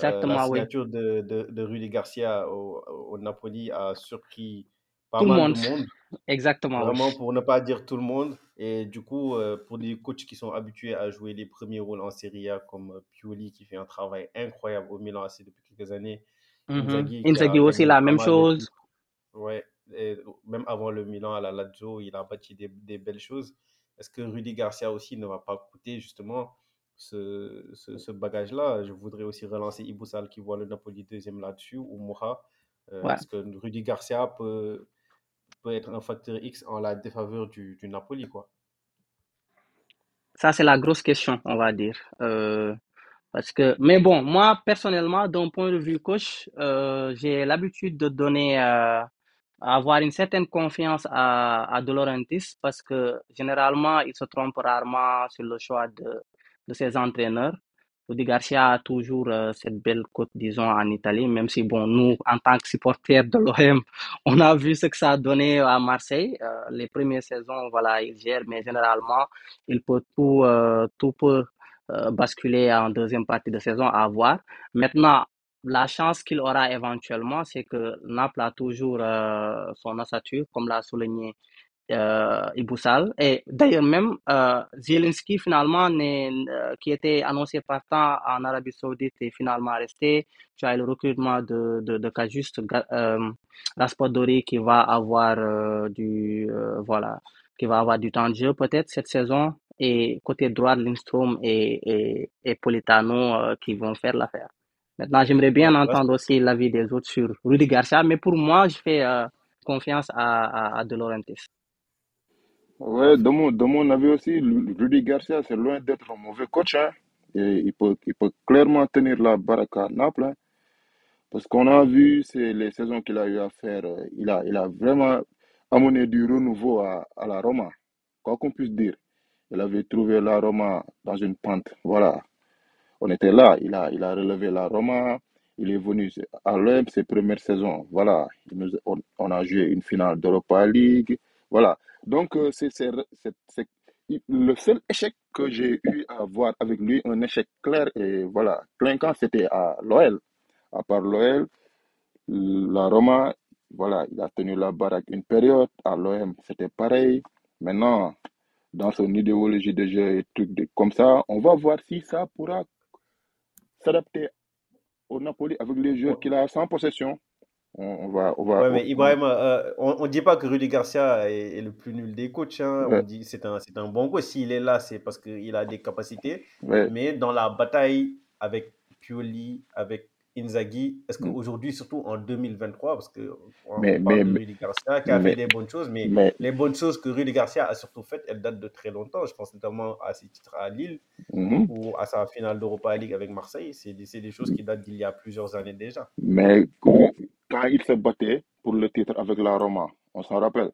Euh, la exactement, oui. signature de, de, de Rudy Garcia au, au Napoli a surpris pas Tout le mal monde. de monde, Exactement, oui. vraiment pour ne pas dire tout le monde. Et du coup, euh, pour des coachs qui sont habitués à jouer les premiers rôles en Serie A, comme euh, Pioli qui fait un travail incroyable au Milan AC depuis quelques années, Mhm. Inzaghi qui Inzaghi a aussi, la même de chose. titres. Ouais, et même avant le Milan à la Lazio, il a bâti des, des belles choses. Est-ce que Rudy Garcia aussi ne va pas coûter justement ce, ce, ce bagage-là? Je voudrais aussi relancer Iboussal qui voit le Napoli deuxième là-dessus, ou Moura. Euh, Ouais. est-ce que Rudy Garcia peut, peut être un facteur X en la défaveur du, du Napoli, quoi? Ça, c'est la grosse question, on va dire. Euh, parce que, mais bon, moi, personnellement, d'un point de vue coach, euh, j'ai l'habitude de donner, euh, avoir une certaine confiance à, à De Laurentiis parce que généralement, il se trompe rarement sur le choix de, de ses entraîneurs. Rudy Garcia a toujours euh, cette belle cote, disons, en Italie, même si, bon, nous, en tant que supporters de l'OM, on a vu ce que ça a donné à Marseille. Euh, les premières saisons, voilà, il gère, mais généralement, il peut tout, tout peut basculer en deuxième partie de saison à voir. Maintenant, la chance qu'il aura éventuellement, c'est que Naples a toujours euh, son ossature, comme l'a souligné euh, Iboussal. Et d'ailleurs même, euh, Zielinski finalement, euh, qui était annoncé partant en Arabie Saoudite, est finalement resté. Tu as le recrutement de, de, de Kajuste euh, qui va avoir euh, du voilà, qui va avoir du temps de jeu peut-être cette saison. Et côté droit, Lindstrom et, et, et Politano qui vont faire l'affaire. Maintenant, j'aimerais bien entendre aussi l'avis des autres sur Rudy Garcia, mais pour moi, je fais confiance à, à, à De Laurentiis. Ouais, de mon, de mon avis aussi, Rudy Garcia, c'est loin d'être un mauvais coach. Hein. Et il, peut, il peut clairement tenir la baraque à Naples. Hein. Parce qu'on a vu c'est les saisons qu'il a eu à faire. euh, Il a, il a vraiment amené du renouveau à, à la Roma. Quoi qu'on puisse dire. Il avait trouvé la Roma dans une pente. Voilà. On était là. Il a, il a relevé la Roma. Il est venu à l'OM ses premières saisons. Voilà. Il nous- on, a joué une finale d'Europa League. Voilà. Donc, euh, c'est le seul échec que j'ai eu à voir avec lui, un échec clair et voilà, clinquant, c'était à l'OL. À part l'OL, la Roma, voilà, il a tenu la baraque une période. À l'OM, c'était pareil. Maintenant, dans son idéologie de jeu et trucs de- comme ça, on va voir si ça pourra s'adapter au Napoli avec les joueurs qu'il a sans possession. On, on va, on va, Ouais, mais Ibrahim, euh, on ne dit pas que Rudy Garcia est, est le plus nul des coachs. hein. On dit c'est un, c'est un bon coach. S'il est là, c'est parce qu'il a des capacités. ouais. Mais dans la bataille avec Pioli, avec Inzaghi, est-ce Mm. qu'aujourd'hui, surtout en 2023, parce Mais, on mais, parle de Rudy Garcia qui a fait des bonnes choses, mais les bonnes choses que Rudy Garcia a surtout faites, elles datent de très longtemps. Je pense notamment à ses titres à Lille mhm. ou à sa finale d'Europa League avec Marseille. C'est des, choses qui datent d'il y a plusieurs années déjà. mais quand il se battait pour le titre avec la Roma, on s'en rappelle.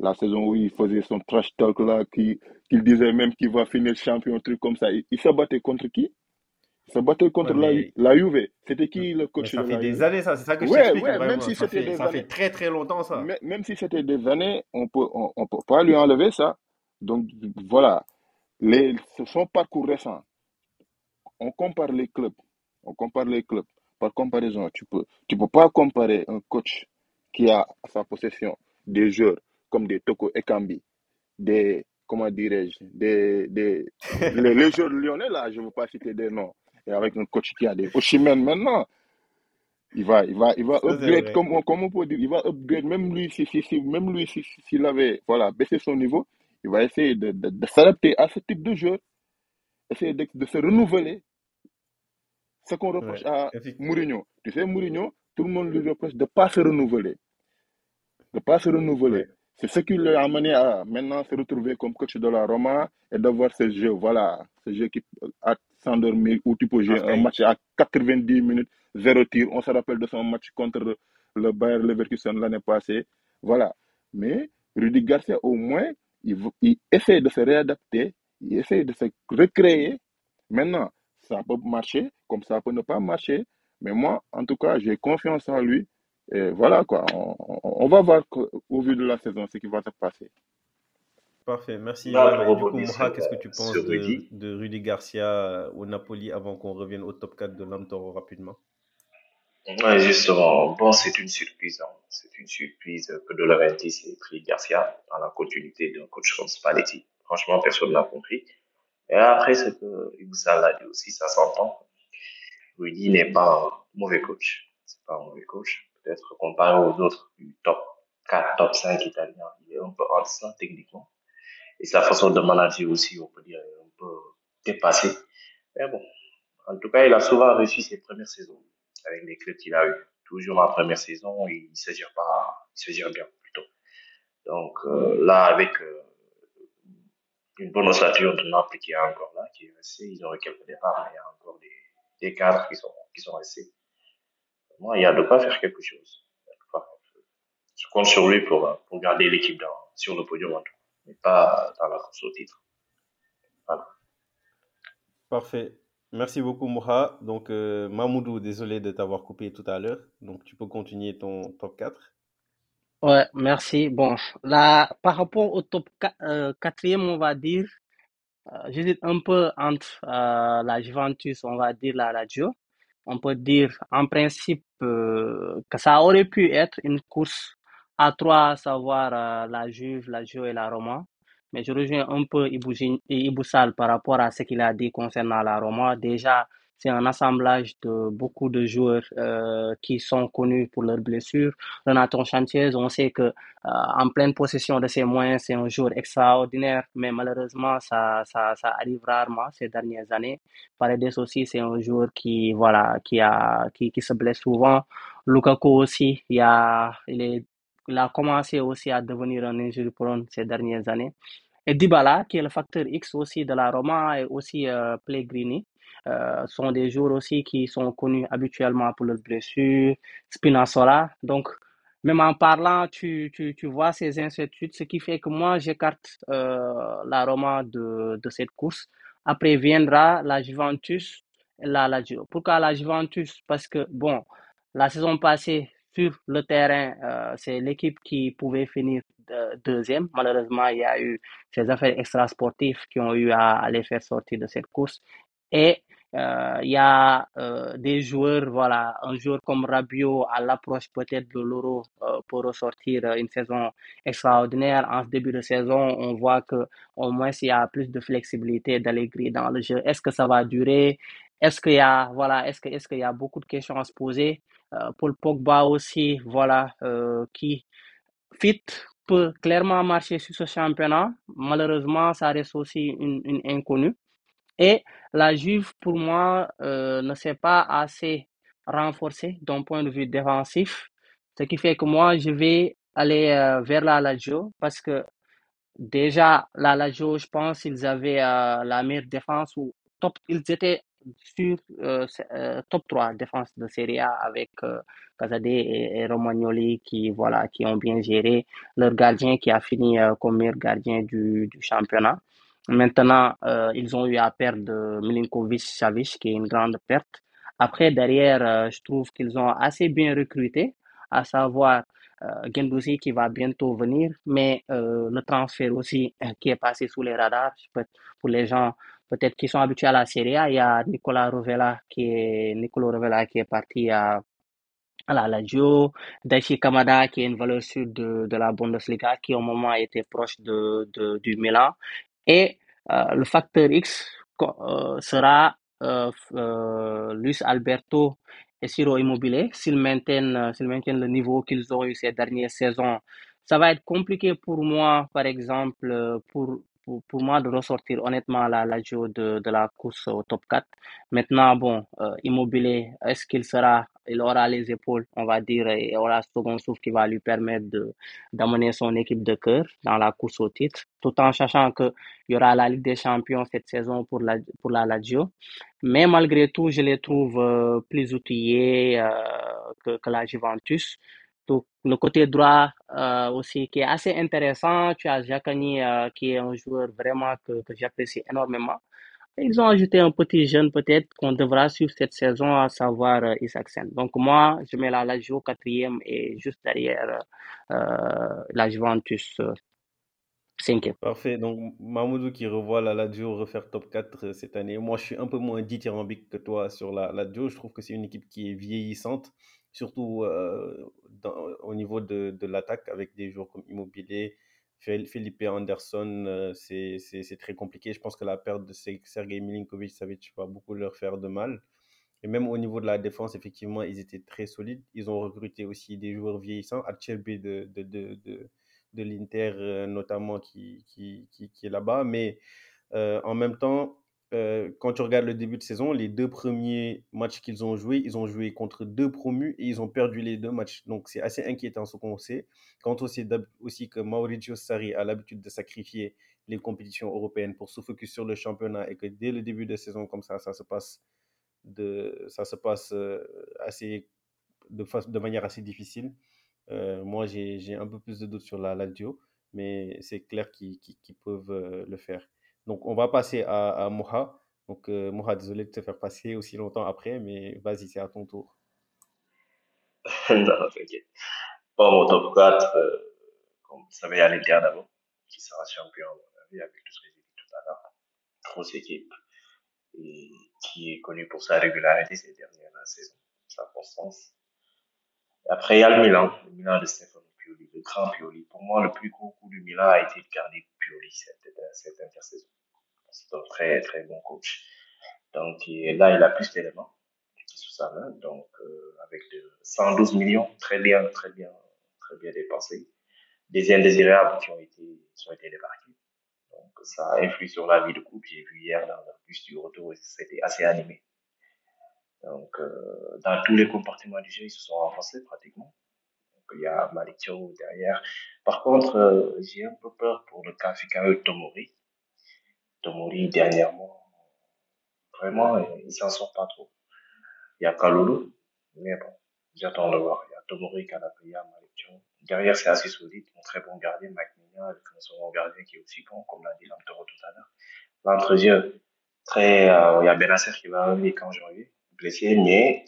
La saison où il faisait son trash talk là, qui- qu'il disait même qu'il va finir champion, un truc comme ça. Il, il se battait contre qui? Se battait contre Ouais, la, la Juve. C'était qui le coach ça de fait la des Juve? années, ça, c'est ça que je Ouais, t'explique, ouais, même si Ça c'était fait, des ça fait très très longtemps, ça. mê- même si c'était des années, on peut, on, on peut pas lui enlever ça. Donc voilà, les, son parcours récent, on compare les clubs, on compare les clubs. Par comparaison, tu peux, tu peux pas comparer un coach qui a à sa possession des joueurs comme des Toko Ekambi, des, comment dirais-je, des, des, les, les joueurs lyonnais là, je ne veux pas citer des noms, et avec un coach qui a des Oshimen maintenant, il va, il va, il va Ça, upgrade, comme, on- comme on peut dire, il va upgrade, même lui, si, si, si, même lui, si, si- s'il avait, voilà, baissé son niveau, il va essayer de, de, de s'adapter à ce type de jeu, essayer de, de se renouveler. Ce qu'on reproche Ouais, à. Mourinho. Tu sais, Mourinho, tout le monde lui reproche de ne pas se renouveler. De ne pas se renouveler. Ouais. C'est ce qui l'a amené à maintenant se retrouver comme coach de la Roma et d'avoir ce jeu, voilà, ce jeu qui à s'endormir où tu peux jouer un match à 90 minutes, zéro tir. On se rappelle de son match contre le Bayer Leverkusen l'année passée. Voilà. Mais Rudy Garcia, au moins, il, il essaie de se réadapter, il essaie de se recréer. Maintenant, ça peut marcher, comme ça peut ne pas marcher. Mais moi, en tout cas, j'ai confiance en lui. Et voilà quoi, on, on- on va voir au vu de la saison ce qui va se passer. Parfait, merci Là, du coup, Moura, qu'est-ce que euh, tu penses sur de, Rudy, de Rudy Garcia euh, au Napoli avant qu'on revienne au top 4 de l'Amtoro rapidement? Ouais, justement, bon, c'est une surprise. hein. C'est une surprise que De Laurentiis ait pris Garcia dans la continuité d'un coach comme Spalletti. Franchement, personne n'a compris. Et après, ce que Iboussa l'a dit aussi, ça s'entend. Rudy n'est pas un mauvais coach. C'est pas un mauvais coach. Peut-être comparé aux autres du top 4, top 5 italiens, il est un peu en dessous techniquement. Et sa façon de manager aussi, on peut dire, est un peu dépassée. Mais bon, en tout cas, il a souvent réussi ses premières saisons avec les clubs qu'il a eu. Toujours la première saison, il se gère pas, il se gère bien plutôt. Donc euh, là, avec euh, une bonne ossature de Naples qui est encore là, qui est restée, ils auraient quelques départs, mais il y a encore des, des cadres qui sont, qui sont restés. Moi, il y a de quoi faire quelque chose. Je compte sur lui pour, euh, pour garder l'équipe dans, sur le podium en tout cas, mais pas dans la course au titre. Voilà. Parfait. Merci beaucoup, Moura. Donc, euh, Mamoudou, désolé de t'avoir coupé tout à l'heure. Donc, tu peux continuer ton top 4. Ouais, merci. Bon, là, par rapport au top 4, euh, quatrième, on va dire, euh, j'hésite un peu entre euh, la Juventus, on va dire la Lazio. On peut dire en principe euh, que ça aurait pu être une course à trois, à savoir euh, la Juve, la Juve et la Roma. Mais je rejoins un peu Ibou Sal par rapport à ce qu'il a dit concernant la Roma. Déjà, c'est un assemblage de beaucoup de joueurs euh, qui sont connus pour leurs blessures. Renato Sanchez, on sait que euh, en pleine possession de ses moyens, c'est un joueur extraordinaire, mais malheureusement, ça, ça, ça arrive rarement ces dernières années. Paredes aussi, c'est un joueur qui, voilà, qui, a, qui, qui se blesse souvent. Lukaku aussi, il, a, il, est, il a commencé aussi à devenir un injury prone ces dernières années. Et Dybala, qui est le facteur X aussi de la Roma, et aussi euh, Pellegrini. Euh, sont des joueurs aussi qui sont connus habituellement pour leurs blessures, Spinazzola. Donc, même en parlant, tu, tu, tu vois ces incertitudes, ce qui fait que moi, j'écarte euh, la Roma de, de cette course. Après viendra la Juventus la Lazio. Pourquoi la Juventus? Parce que, bon, la saison passée, sur le terrain, euh, c'est l'équipe qui pouvait finir deuxième. Malheureusement, il y a eu ces affaires extrasportives qui ont eu à, les faire sortir de cette course. Et euh, il y a euh, des joueurs, voilà, un joueur comme Rabiot à l'approche peut-être de l'Euro euh, pour ressortir une saison extraordinaire. En ce début de saison, on voit que au moins il y a plus de flexibilité, d'allégrie dans le jeu. Est-ce que ça va durer? Est-ce qu'il y a, voilà, que, est-ce y a beaucoup de questions à se poser? Paul Pogba aussi, voilà, qui fit peut clairement marcher sur ce championnat. Malheureusement, ça reste aussi une, une inconnue. Et la Juve, pour moi, euh, ne s'est pas assez renforcée d'un point de vue défensif, ce qui fait que moi, je vais aller euh, vers la Lazio parce que déjà, la Lazio, je pense, ils avaient euh, la meilleure défense ou top, ils étaient sur top 3 défense de Serie A avec Casade et, Romagnoli qui, voilà, qui ont bien géré leur gardien qui a fini comme meilleur gardien du, du championnat. Maintenant, euh, ils ont eu à perdre Milinkovic-Savic, qui est une grande perte. Après, derrière, euh, je trouve qu'ils ont assez bien recruté, à savoir euh, Gendouzi qui va bientôt venir, mais euh, le transfert aussi euh, qui est passé sous les radars. Pour les gens peut-être qui sont habitués à la Serie A, il y a Nicolas Rovella qui est, Nicolas qui est parti à, à la Lazio, Daichi Kamada qui est une valeur sûre de, la Bundesliga qui au moment était proche de, de, du Milan. Et euh, le facteur X euh, sera euh, Luis Alberto et Ciro Immobilier s'ils maintiennent, maintiennent le niveau qu'ils ont eu ces dernières saisons. Ça va être compliqué pour moi, par exemple, pour pour, moi de ressortir honnêtement la, la de, de la course au top 4. Maintenant, bon, euh, Immobilier, est-ce qu'il sera, il aura les épaules, on va dire, et aura ce second souffle qui va lui permettre d'amener son équipe de cœur dans la course au titre, tout en sachant qu'il y aura la Ligue des Champions cette saison pour la, pour la Lazio. Mais malgré tout, je les trouve euh, plus outillés euh, que, que la Juventus. Donc, le côté droit euh, aussi qui est assez intéressant. Tu as Jacani euh, qui est un joueur vraiment que, que j'apprécie énormément. ils ont ajouté un petit jeune peut-être qu'on devra suivre cette saison, à savoir euh, Isaacsen. Donc moi, je mets la Lazio quatrième et juste derrière euh, la Juventus euh, cinquième. Parfait. Donc Mamoudou qui revoit la Lazio refaire top 4 euh, cette année. Moi, je suis un peu moins dithyrambique que toi sur la Lazio. Je trouve que c'est une équipe qui est vieillissante surtout euh, au niveau de, de l'attaque avec des joueurs comme Immobilier, Felipe Anderson, euh, c'est très compliqué. Je pense que la perte de Sergei Milinkovic-Savic va beaucoup leur faire de mal. Et même au niveau de la défense, effectivement, ils étaient très solides. Ils ont recruté aussi des joueurs vieillissants. Acerbi de, de, de, de, de l'Inter, euh, notamment, qui, qui, qui, qui est là-bas. Mais euh, en même temps, euh, quand tu regardes le début de saison, les deux premiers matchs qu'ils ont joués, ils ont joué contre deux promus et ils ont perdu les deux matchs. Donc c'est assez inquiétant ce qu'on sait. Quand on sait aussi que Mauricio Sarri a l'habitude de sacrifier les compétitions européennes pour se focus sur le championnat et que dès le début de saison comme ça, ça se passe de, ça se passe euh, assez, de, de manière assez difficile. Euh, moi, j'ai un peu plus de doutes sur la Lazio, mais c'est clair qu'ils qu qu peuvent le faire. Donc, on va passer à, à Moha. Donc, euh, Moha, désolé de te faire passer aussi longtemps après, mais vas-y, c'est à ton tour. non, t'inquiète. Bon, mon top 4, euh, comme vous savez, il y a d'abord, qui sera champion, à mon avis, avec tout ce que j'ai dit tout à l'heure. Grosse équipe, et qui est connue pour sa régularité ces dernières saisons, sa constance. Après, il y a le Milan, le Milan de Stefano Pioli, le grand Pioli. Pour moi, le plus gros coup du Milan a été de garder Pioli cette, cette intersaison. C'est un très, très bon coach. Donc là, il a plus d'éléments sous sa main. Donc, euh, avec de 112 millions, très bien, très bien, très bien dépensés. Des indésirables qui ont été, qui ont été débarqués. Donc, ça influe sur la vie de couple. J'ai vu hier dans le bus du retour, c'était assez animé. Donc, euh, dans tous les compartiments du jeu, ils se sont renforcés pratiquement. Donc, il y a Malik derrière. Par contre, euh, j'ai un peu peur pour le cas Fikayo Tomori. Tomori, dernièrement, vraiment, il s'en sort pas trop. Il y a Kalulu, mais bon, j'attends de voir. Il y a Tomori, Kanapaya, Malik Derrière, c'est assez solide. Un très bon gardien, Mignon, avec un second gardien qui est aussi bon, comme l'a dit Lamtoro tout à l'heure. L'entre-jeu, très, euh, il y a Benasser qui va revenir quand janvier blessé, mais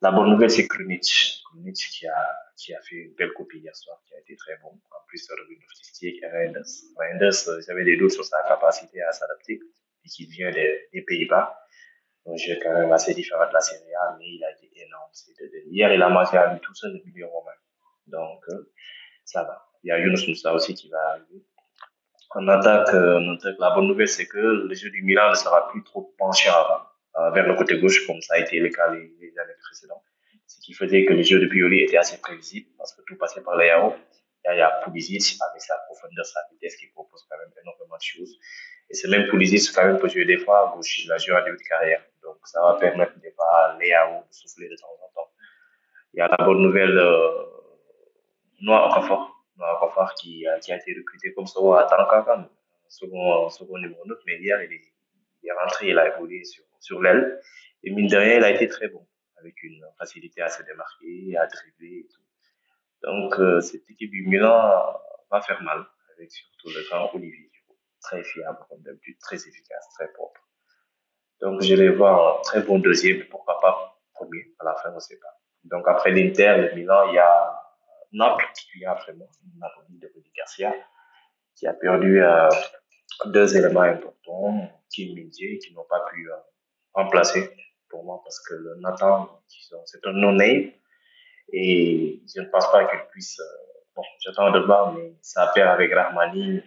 la bonne nouvelle, c'est Krunic. Qui a, qui a fait une belle copie hier soir, qui a été très bon. En plus, Robin Loftus-Cheek et Reinders. Reinders, euh, j'avais des doutes sur sa capacité à s'adapter, puisqu'il vient des, Pays-Bas. Un jeu quand même assez différent de la Serie A, mais il a été énorme. Hier, il a marqué à lui tout seul le milieu romain. Donc, euh, ça va. Il y a Yunus Moussa aussi qui va arriver. En attaque, euh, la bonne nouvelle, c'est que le jeu du Milan ne sera plus trop penché avant. Vers le côté gauche, comme ça a été le cas les, années précédentes. Ce qui faisait que le jeu de Pioli était assez prévisible parce que tout passait par les Il y a Pulisic avec sa profondeur, sa vitesse qui propose quand même énormément de choses. Et c'est même Pulisic quand même peut jouer des fois à gauche. Il a joué en début de carrière. Donc ça va permettre de pas Léao de souffler de temps en temps. Il y a la bonne nouvelle euh, Noah Okafor. Noah Okafor qui, qui a été recruté comme ça à Tankakan, second, second numéro 9. Mais hier, il est, il est rentré, il a évolué sur sur l'aile. Et mine de rien, il a été très bon, avec une facilité à se démarquer, à dribbler et tout. Donc, euh, cette équipe du Milan va faire mal, avec surtout le grand Olivier Très fiable, comme d'habitude, très efficace, très propre. Donc, je vais voir un très bon deuxième, pourquoi pas premier, à la fin, on ne sait pas. Donc, après l'Inter, le Milan, il y a Naples qui vient après moi, Napoli de Rudy Garcia, qui a perdu euh, deux éléments importants, Kim Mindier, qui n'ont pas pu remplacer pour moi parce que le Nathan, c'est un non-name et je ne pense pas qu'il puisse. Euh, bon, j'attends de voir, mais ça perd avec Rahmani,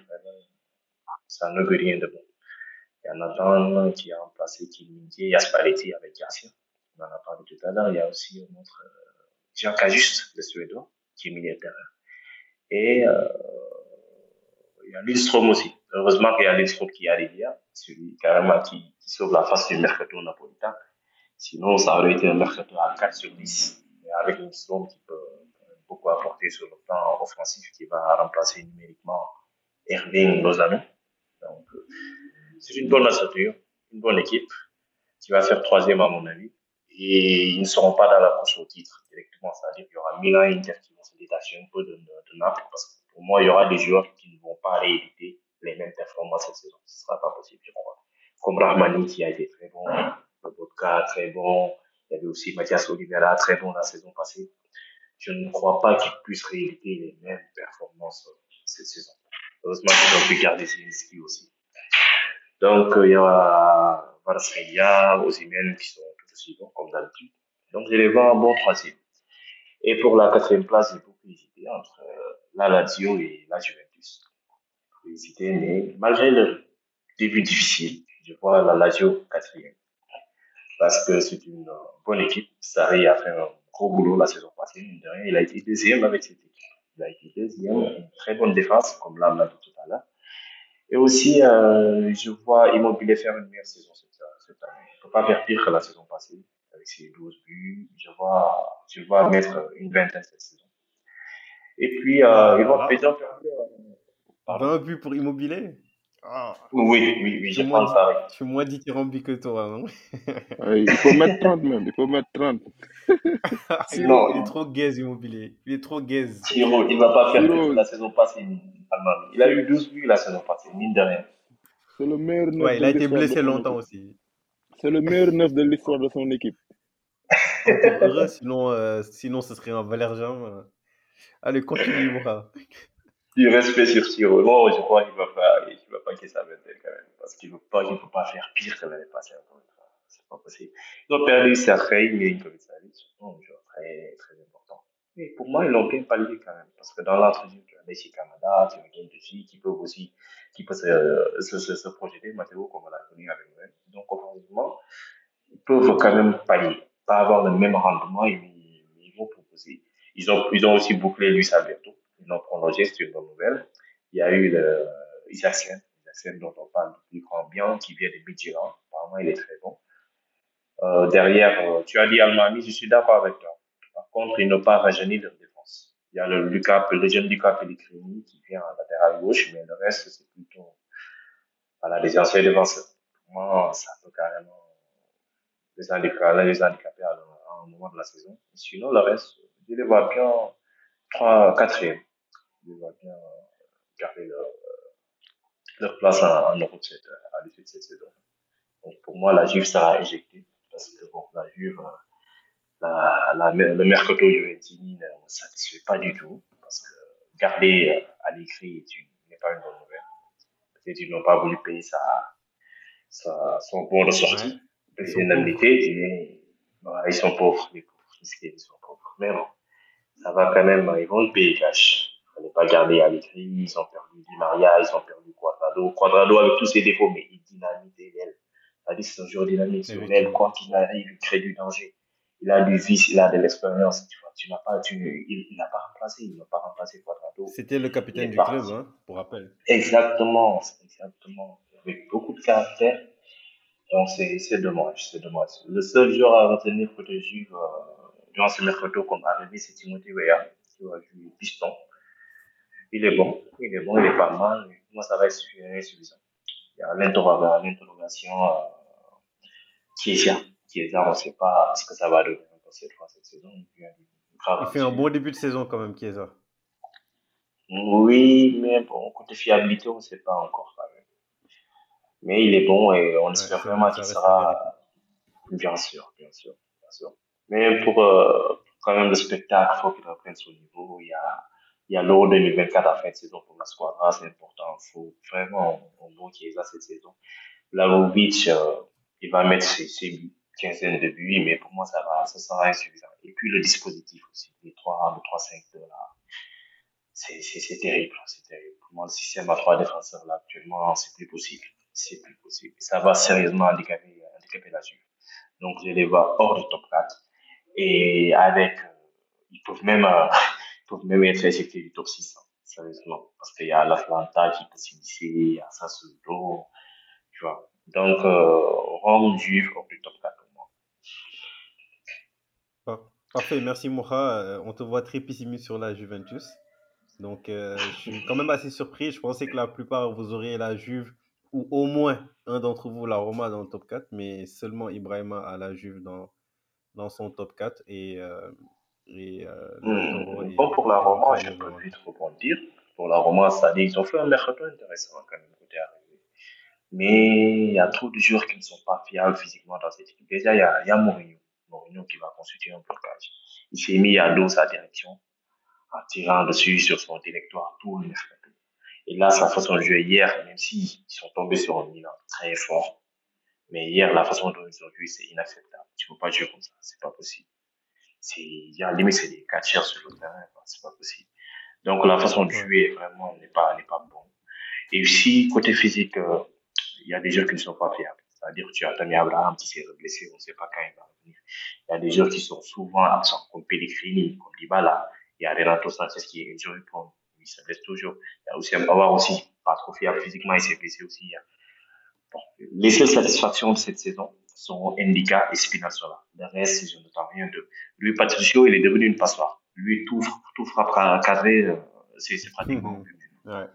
ça ne veut rien de bon. Il y a Nathan qui a remplacé Kimindie, il y a Spalletti avec Garcia, on en a parlé tout à l'heure. Il y a aussi un autre, euh, Jean Cajuste, le Suédois, qui est milieu terrain. Et euh, il y a Lindstrom aussi. Heureusement qu'il y a Lindstrom qui arrive là, celui carrément qui, qui sauve la face du mercato napolitain. Sinon, ça aurait été un mercato à 4 sur 10. Mais avec Lindstrom qui peut beaucoup apporter sur le plan offensif, qui va remplacer numériquement Erwin Lozano. Donc, euh, c'est une bonne assature, une bonne équipe qui va faire troisième à mon avis. Et ils ne seront pas dans la course au titre directement. C'est-à-dire qu'il y aura Milan et Inter qui vont se détacher un peu de, de, de Naples parce que pour moi, il y aura des joueurs qui ne vont pas rééditer les mêmes performances cette saison. Ce ne sera pas possible, je crois. Comme Rahmani qui a été très bon, Botka très bon, il y avait aussi Mathias Oliveira très bon la saison passée. Je ne crois pas qu'ils puissent rééditer les mêmes performances cette saison. Heureusement qu'ils ont pu garder Zelinski aussi. Donc, euh, il y aura Varskelia, Osimhen qui sont tout aussi bons comme d'habitude. Donc, je les vois en bon troisième. Et pour la quatrième place, j'ai beaucoup hésité entre euh, la Lazio et la Juventus. J'ai hésité, mais malgré le début difficile, je vois la Lazio quatrième. Parce que c'est une bonne équipe. Sarri a fait un gros boulot la saison passée. Il a été deuxième avec cette équipe. Il a été deuxième, une très bonne défense, comme là, on l'a dit tout à l'heure. Et aussi, euh, je vois Immobilier faire une meilleure saison cette, cette année. Il ne peut pas faire pire que la saison passée avec ses 12 buts. Je vois, je vois mettre une vingtaine cette saison. Et puis, euh, ils vont peut-être. Euh, 20 buts pour Immobilier? Ah. Oui, oui, oui, je pense pareil. Je suis moins dithyrambique que toi, non? Ouais, Il faut mettre 30 même, il faut mettre 30. non. Il est trop gaze, Immobilier. Il est trop gaze. Thiro, il ne va pas faire Thiro. la saison passée. Il a eu 12 buts la saison passée, mine de rien. C'est le meilleur Ouais, il a été blessé longtemps aussi. C'est le meilleur neuf de l'histoire de son équipe. Sinon, euh, sinon, ce serait un Valérien. Euh. Allez, continue, Moura. Du respect sur Thiro. Bon, je crois qu'il va pas, il va pas qu'il s'amène quand même. Parce qu'il ne peut pas, il peut pas faire pire que l'année passée. C'est pas possible. Ils ont perdu Sergei Milinkovic-Savic, un joueur très, très important. Oui, pour moi, ils l'ont bien pallié quand même. Parce que dans l'entrevue, tu as Messi Canada, tu as Genduzi qui peuvent aussi, qui peuvent se, se, se, se projeter, Matteo, comme on l'a connu avec nous. Donc, offensivement, ils peuvent quand même pallier. Pas avoir le même rendement, mais ils vont proposer. Ils ont, ils ont aussi bouclé Luis Alberto. Ils l'ont prolongé, c'est une bonne nouvelle. Il y a eu le, dont on parle depuis grand bien, qui vient de Midtjylland. Apparemment, il est très bon. Euh, derrière, euh, tu as dit Almami, je suis d'accord avec toi. Par contre, il n'a pas rajeuni leur défense. Il y a le, Lucas, le jeune Lucas Pellegrini qui vient en latéral gauche, mais le reste, c'est plutôt voilà, des anciens défenseurs. Moi, ça peut carrément les handicaper, les handicaper à, un moment de la saison. sinon, le reste, je les vois bien 3, 4 Vois bien garder leur, leur place en, en Europe à l'issue de cette saison. Donc, pour moi, la Juve sera éjectée parce que bon, la Juve, la, la, le mercato juventini ne me satisfait pas du tout parce que garder à l'écrit n'est pas une bonne nouvelle. Peut-être qu'ils n'ont pas voulu payer sa, sa, son bon de sortie, des indemnités. Ils sont pauvres, les pauvres, ils sont pauvres. Mais bon, ça va quand même, ils vont le payer cash. Ne pas garder à l'écrit, ils ont perdu Di Maria, ils ont perdu Quadrado. Quadrado avec tous ses défauts, mais il dynamite l'aile. C'est-à-dire c'est un joueur dynamique sur l'aile, quoi qu'il arrive, il crée du danger. Il a du vice, il a de l'expérience, tu vois. Tu n'as pas, tu, il, il n'a pas remplacé, il n'a pas remplacé Quadrado. C'était le capitaine du club, hein, pour rappel. Exactement, exactement. Avec beaucoup de caractère. Donc c'est, c'est dommage, c'est dommage. Le seul joueur à retenir côté Juve, euh, durant ce mercato comme arrivé, c'est Timothée Weah, qui va jouer piston. Il est bon, il est bon, il est pas mal, mais moi ça va être insuffisant. Il y a l'interrogation euh, Chiesa. Chiesa, on ne sait pas ce que ça va donner cette fois, cette saison. Il fait un bon début de saison quand même, Chiesa. Oui, mais bon, côté fiabilité, on ne sait pas encore quand même. Mais il est bon et on espère vraiment qu'il sera. Bien sûr, bien sûr, bien sûr. Mais pour euh, quand même le spectacle, il faut qu'il reprenne son niveau. Il y a, il y a l'Euro 2024 à fin de saison pour la squadra, c'est important. Il faut vraiment un bon cette saison. Lavovic, euh, il va mettre ses, ses quinzaine de buts, mais pour moi, ça va, ça sera insuffisant. Et puis, le dispositif aussi, les 3, le 3-5 de là, c'est terrible, c'est terrible. Pour moi, le système à 3 défenseurs, là, actuellement, c'est plus possible. C'est plus possible. Ça va sérieusement handicaper, handicaper la Juve. Donc, je les vois hors du top 4. Et avec, euh, ils peuvent même, euh, du top 6, hein, sérieusement. Parce qu'il y a l'Atlanta qui peut s'initier, il y a Sassuolo, tu vois. Donc, euh, Rome, Juve, hors du top 4. Parfait, merci Moha. on te voit très pessimiste sur la Juventus. Donc, euh, je suis quand même assez surpris. Je pensais que la plupart, vous auriez la Juve, ou au moins un d'entre vous, la Roma, dans le top 4, mais seulement Ibrahima a la Juve dans, dans son top 4. Et, euh, et, euh, mmh, bon, pour la Roma, je peux vite rebondir. Pour la Roma, ça dit ils ont fait un mercato intéressant quand même, côté arrivé. Mais il y a trop de joueurs qui ne sont pas fiables physiquement dans cette équipe. Déjà, il y a, il y a Mourinho. Mourinho qui va constituer un blocage. Il s'est mis à dos sa direction en tirant dessus sur son directoire tout le mercato. Et là, sa façon de jouer hier, même s'ils sont tombés sur un Milan très fort, mais hier, la façon dont ils ont joué, c'est inacceptable. Tu peux pas jouer comme ça, c'est pas possible. C'est, il y a limite, c'est des catchers sur le terrain, c'est pas possible. Donc, la façon de jouer, vraiment, n'est pas, n'est pas bon. Et aussi, côté physique, euh, il y a des joueurs qui ne sont pas fiables. C'est-à-dire tu as Tammy Abraham qui s'est blessé, on ne sait pas quand il va revenir. Il y a des joueurs qui sont souvent absents, comme Pellegrini, comme Dybala. Il y a Renato Sanchez qui est injuré pour il se blesse toujours. Il y a aussi un Pavard aussi, pas trop fiable physiquement, il s'est blessé aussi. Bon. Les seules satisfactions de cette saison sont Indica et Spinazzola. Le reste, je n'entends rien de. Lui, Patricio, il est devenu une passoire. Lui, tout, tout frappe cadré, euh, c'est, c'est pratiquement. Mmh. Ouais.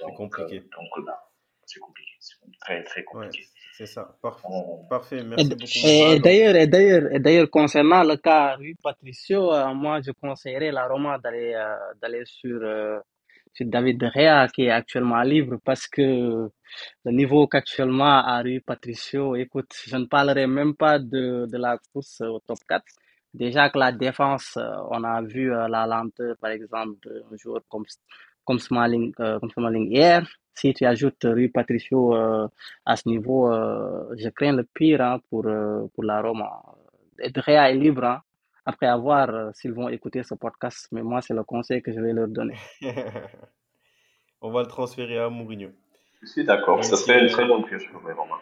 C'est compliqué. Euh, donc là, c'est compliqué. C'est très, très compliqué. Ouais. C'est ça, parfait. Parfait, merci Et, beaucoup. d'ailleurs, et d'ailleurs, et d'ailleurs, concernant le cas Rui Patricio, euh, moi, je conseillerais la Roma d'aller euh, d'aller sur, euh, sur David Gea, qui est actuellement libre, parce que le niveau qu'actuellement a Rui Patricio, écoute, je ne parlerai même pas de, de la course au top 4. Déjà que la défense, euh, on a vu euh, la lenteur, par exemple, d'un joueur comme, comme Smalling, euh, comme Smalling hier. Si tu ajoutes Rui Patricio euh, à ce niveau, je crains le pire hein, pour, pour la Roma. Gea est libre. hein. Après avoir euh, s'ils vont écouter ce podcast. Mais moi, c'est le conseil que je vais leur donner. On va le transférer à Mourinho. Je suis d'accord, ça serait une euh, très bonne pioche pour romans.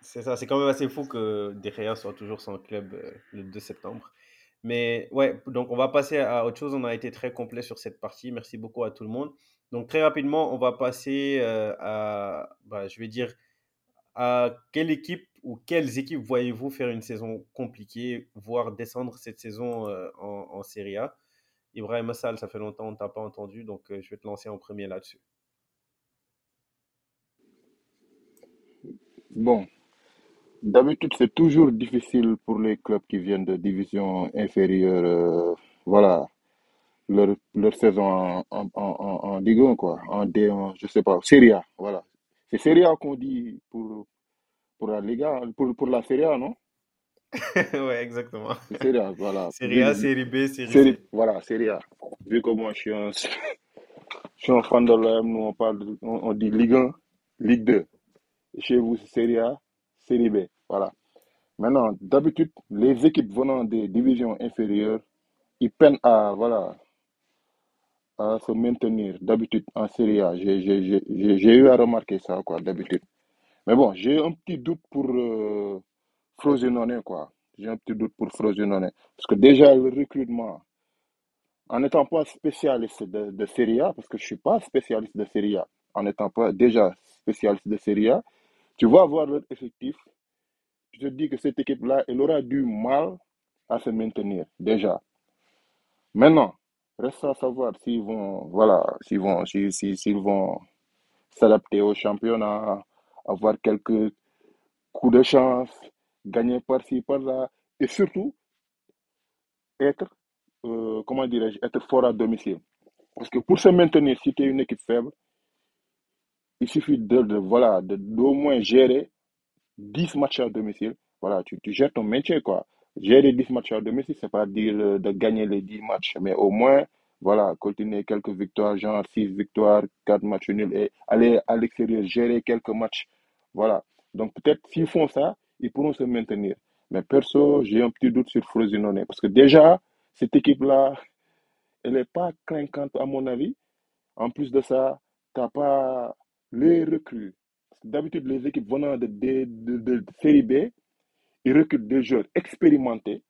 c'est ça, c'est quand même assez fou que De Gea soit toujours sans club euh, le 2 septembre. Mais ouais, donc on va passer à autre chose. On a été très complet sur cette partie. Merci beaucoup à tout le monde. Donc très rapidement, on va passer euh, à, bah, je vais dire, à quelle équipe ou quelles équipes voyez-vous faire une saison compliquée, voire descendre cette saison euh, en, en Serie A? Ibrahim Assal, ça fait longtemps qu'on ne t'a pas entendu, donc euh, je vais te lancer en premier là-dessus. Bon, d'habitude, c'est toujours difficile pour les clubs qui viennent de divisions inférieures, euh, voilà, leur, leur saison en, en, en, en Ligue 1, quoi, en D1, je sais pas, Serie A, voilà. C'est Serie A qu'on dit pour, pour la Liga, pour, pour la Serie A, non? ouais, exactement. Serie A, voilà. Série A, série B, C. voilà, Serie A. Vu que moi, je suis un, je suis un fan de l'OM, nous, on parle, de- on, on dit Ligue 1, Ligue 2. Chez vous, c'est Serie A, Série B, voilà. Maintenant, d'habitude, les équipes venant des divisions inférieures, ils peinent à, voilà, à se maintenir d'habitude en Serie A. J'ai eu à remarquer ça, quoi, d'habitude. Mais bon, j'ai un petit doute pour euh, quoi. J'ai un petit doute pour Frosinone. Parce que déjà, le recrutement, en n'étant pas spécialiste de, de Serie A, parce que je suis pas spécialiste de Serie A, en n'étant pas déjà spécialiste de Serie A, tu vas voir leur effectif. Je te dis que cette équipe-là, elle aura du mal à se maintenir, déjà. Maintenant, reste à savoir s'ils vont, voilà, s'ils vont, si- si- s'ils vont s'adapter au championnat, avoir quelques coups de chance, gagner par-ci, par-là, et surtout être, euh, comment dirais-je, être fort à domicile. Parce que pour se maintenir, si tu es une équipe faible, il suffit de, voilà, de, d'au moins gérer 10 matchs à domicile. Voilà, tu, tu gères ton maintien, quoi. Gérer 10 matchs à domicile, c'est pas dire euh, de gagner les 10 matchs, mais au moins, voilà, continuer quelques victoires, genre 6 victoires, 4 matchs nuls, et aller à l'extérieur, gérer quelques matchs. Voilà. Donc peut-être s'ils font ça, ils pourront se maintenir. Mais perso, j'ai un petit doute sur Frosinone, parce que déjà, cette équipe-là, elle n'est pas clinquante à mon avis. En plus de ça, tu n'as pas les recrues. D'habitude, les équipes venant de, de, de, de série B, ils recrutent des joueurs expérimentés,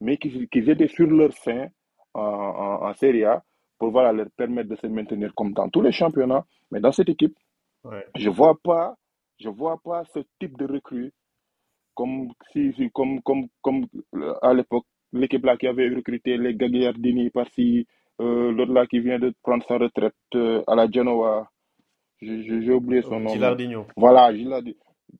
mais qui, qui étaient sur leur fin en, en, en Serie A pour voilà, leur permettre de se maintenir comme dans tous les championnats. Mais dans cette équipe, Ouais. je vois pas, je vois pas ce type de recrue comme si, comme, comme, comme euh, à l'époque, l'équipe là qui avait recruté les Gagliardini par-ci, euh, l'autre là qui vient de prendre sa retraite euh, à la Genoa, j'ai oublié son nom. Gilardino. Voilà, dit.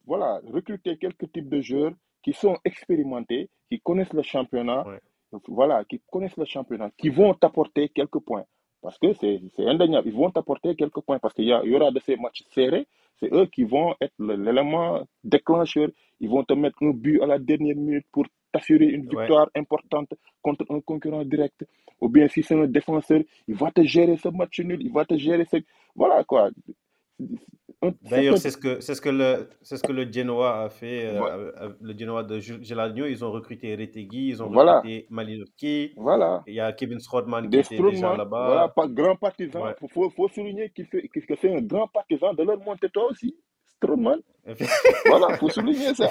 Voilà, recruter quelques types de joueurs qui sont expérimentés, qui connaissent le championnat, Ouais. Voilà, qui connaissent le championnat, qui vont t'apporter quelques points. Parce que c'est indéniable, ils vont t'apporter quelques points parce qu'il y, y aura de ces matchs serrés, c'est eux qui vont être l'élément déclencheur, ils vont te mettre un but à la dernière minute pour t'assurer une Ouais. victoire importante contre un concurrent direct. Ou bien si c'est un défenseur, il va te gérer ce match nul, il va te gérer ce... Voilà quoi. D'ailleurs, c'est ce que c'est ce que le c'est ce que le Genoa a fait. euh, Ouais. avec- avec le Genoa de Gilardino, ils ont recruté Retegui, ils ont Voilà. recruté Malinowski. Voilà. Il y a Kevin Strodman qui Des était déjà là-bas. voilà, pas grand partisan. Ouais. Il faut, faut souligner qu'il fait, que c'est un grand partisan de leur montée, toi aussi. Strootman, voilà, faut souligner ça.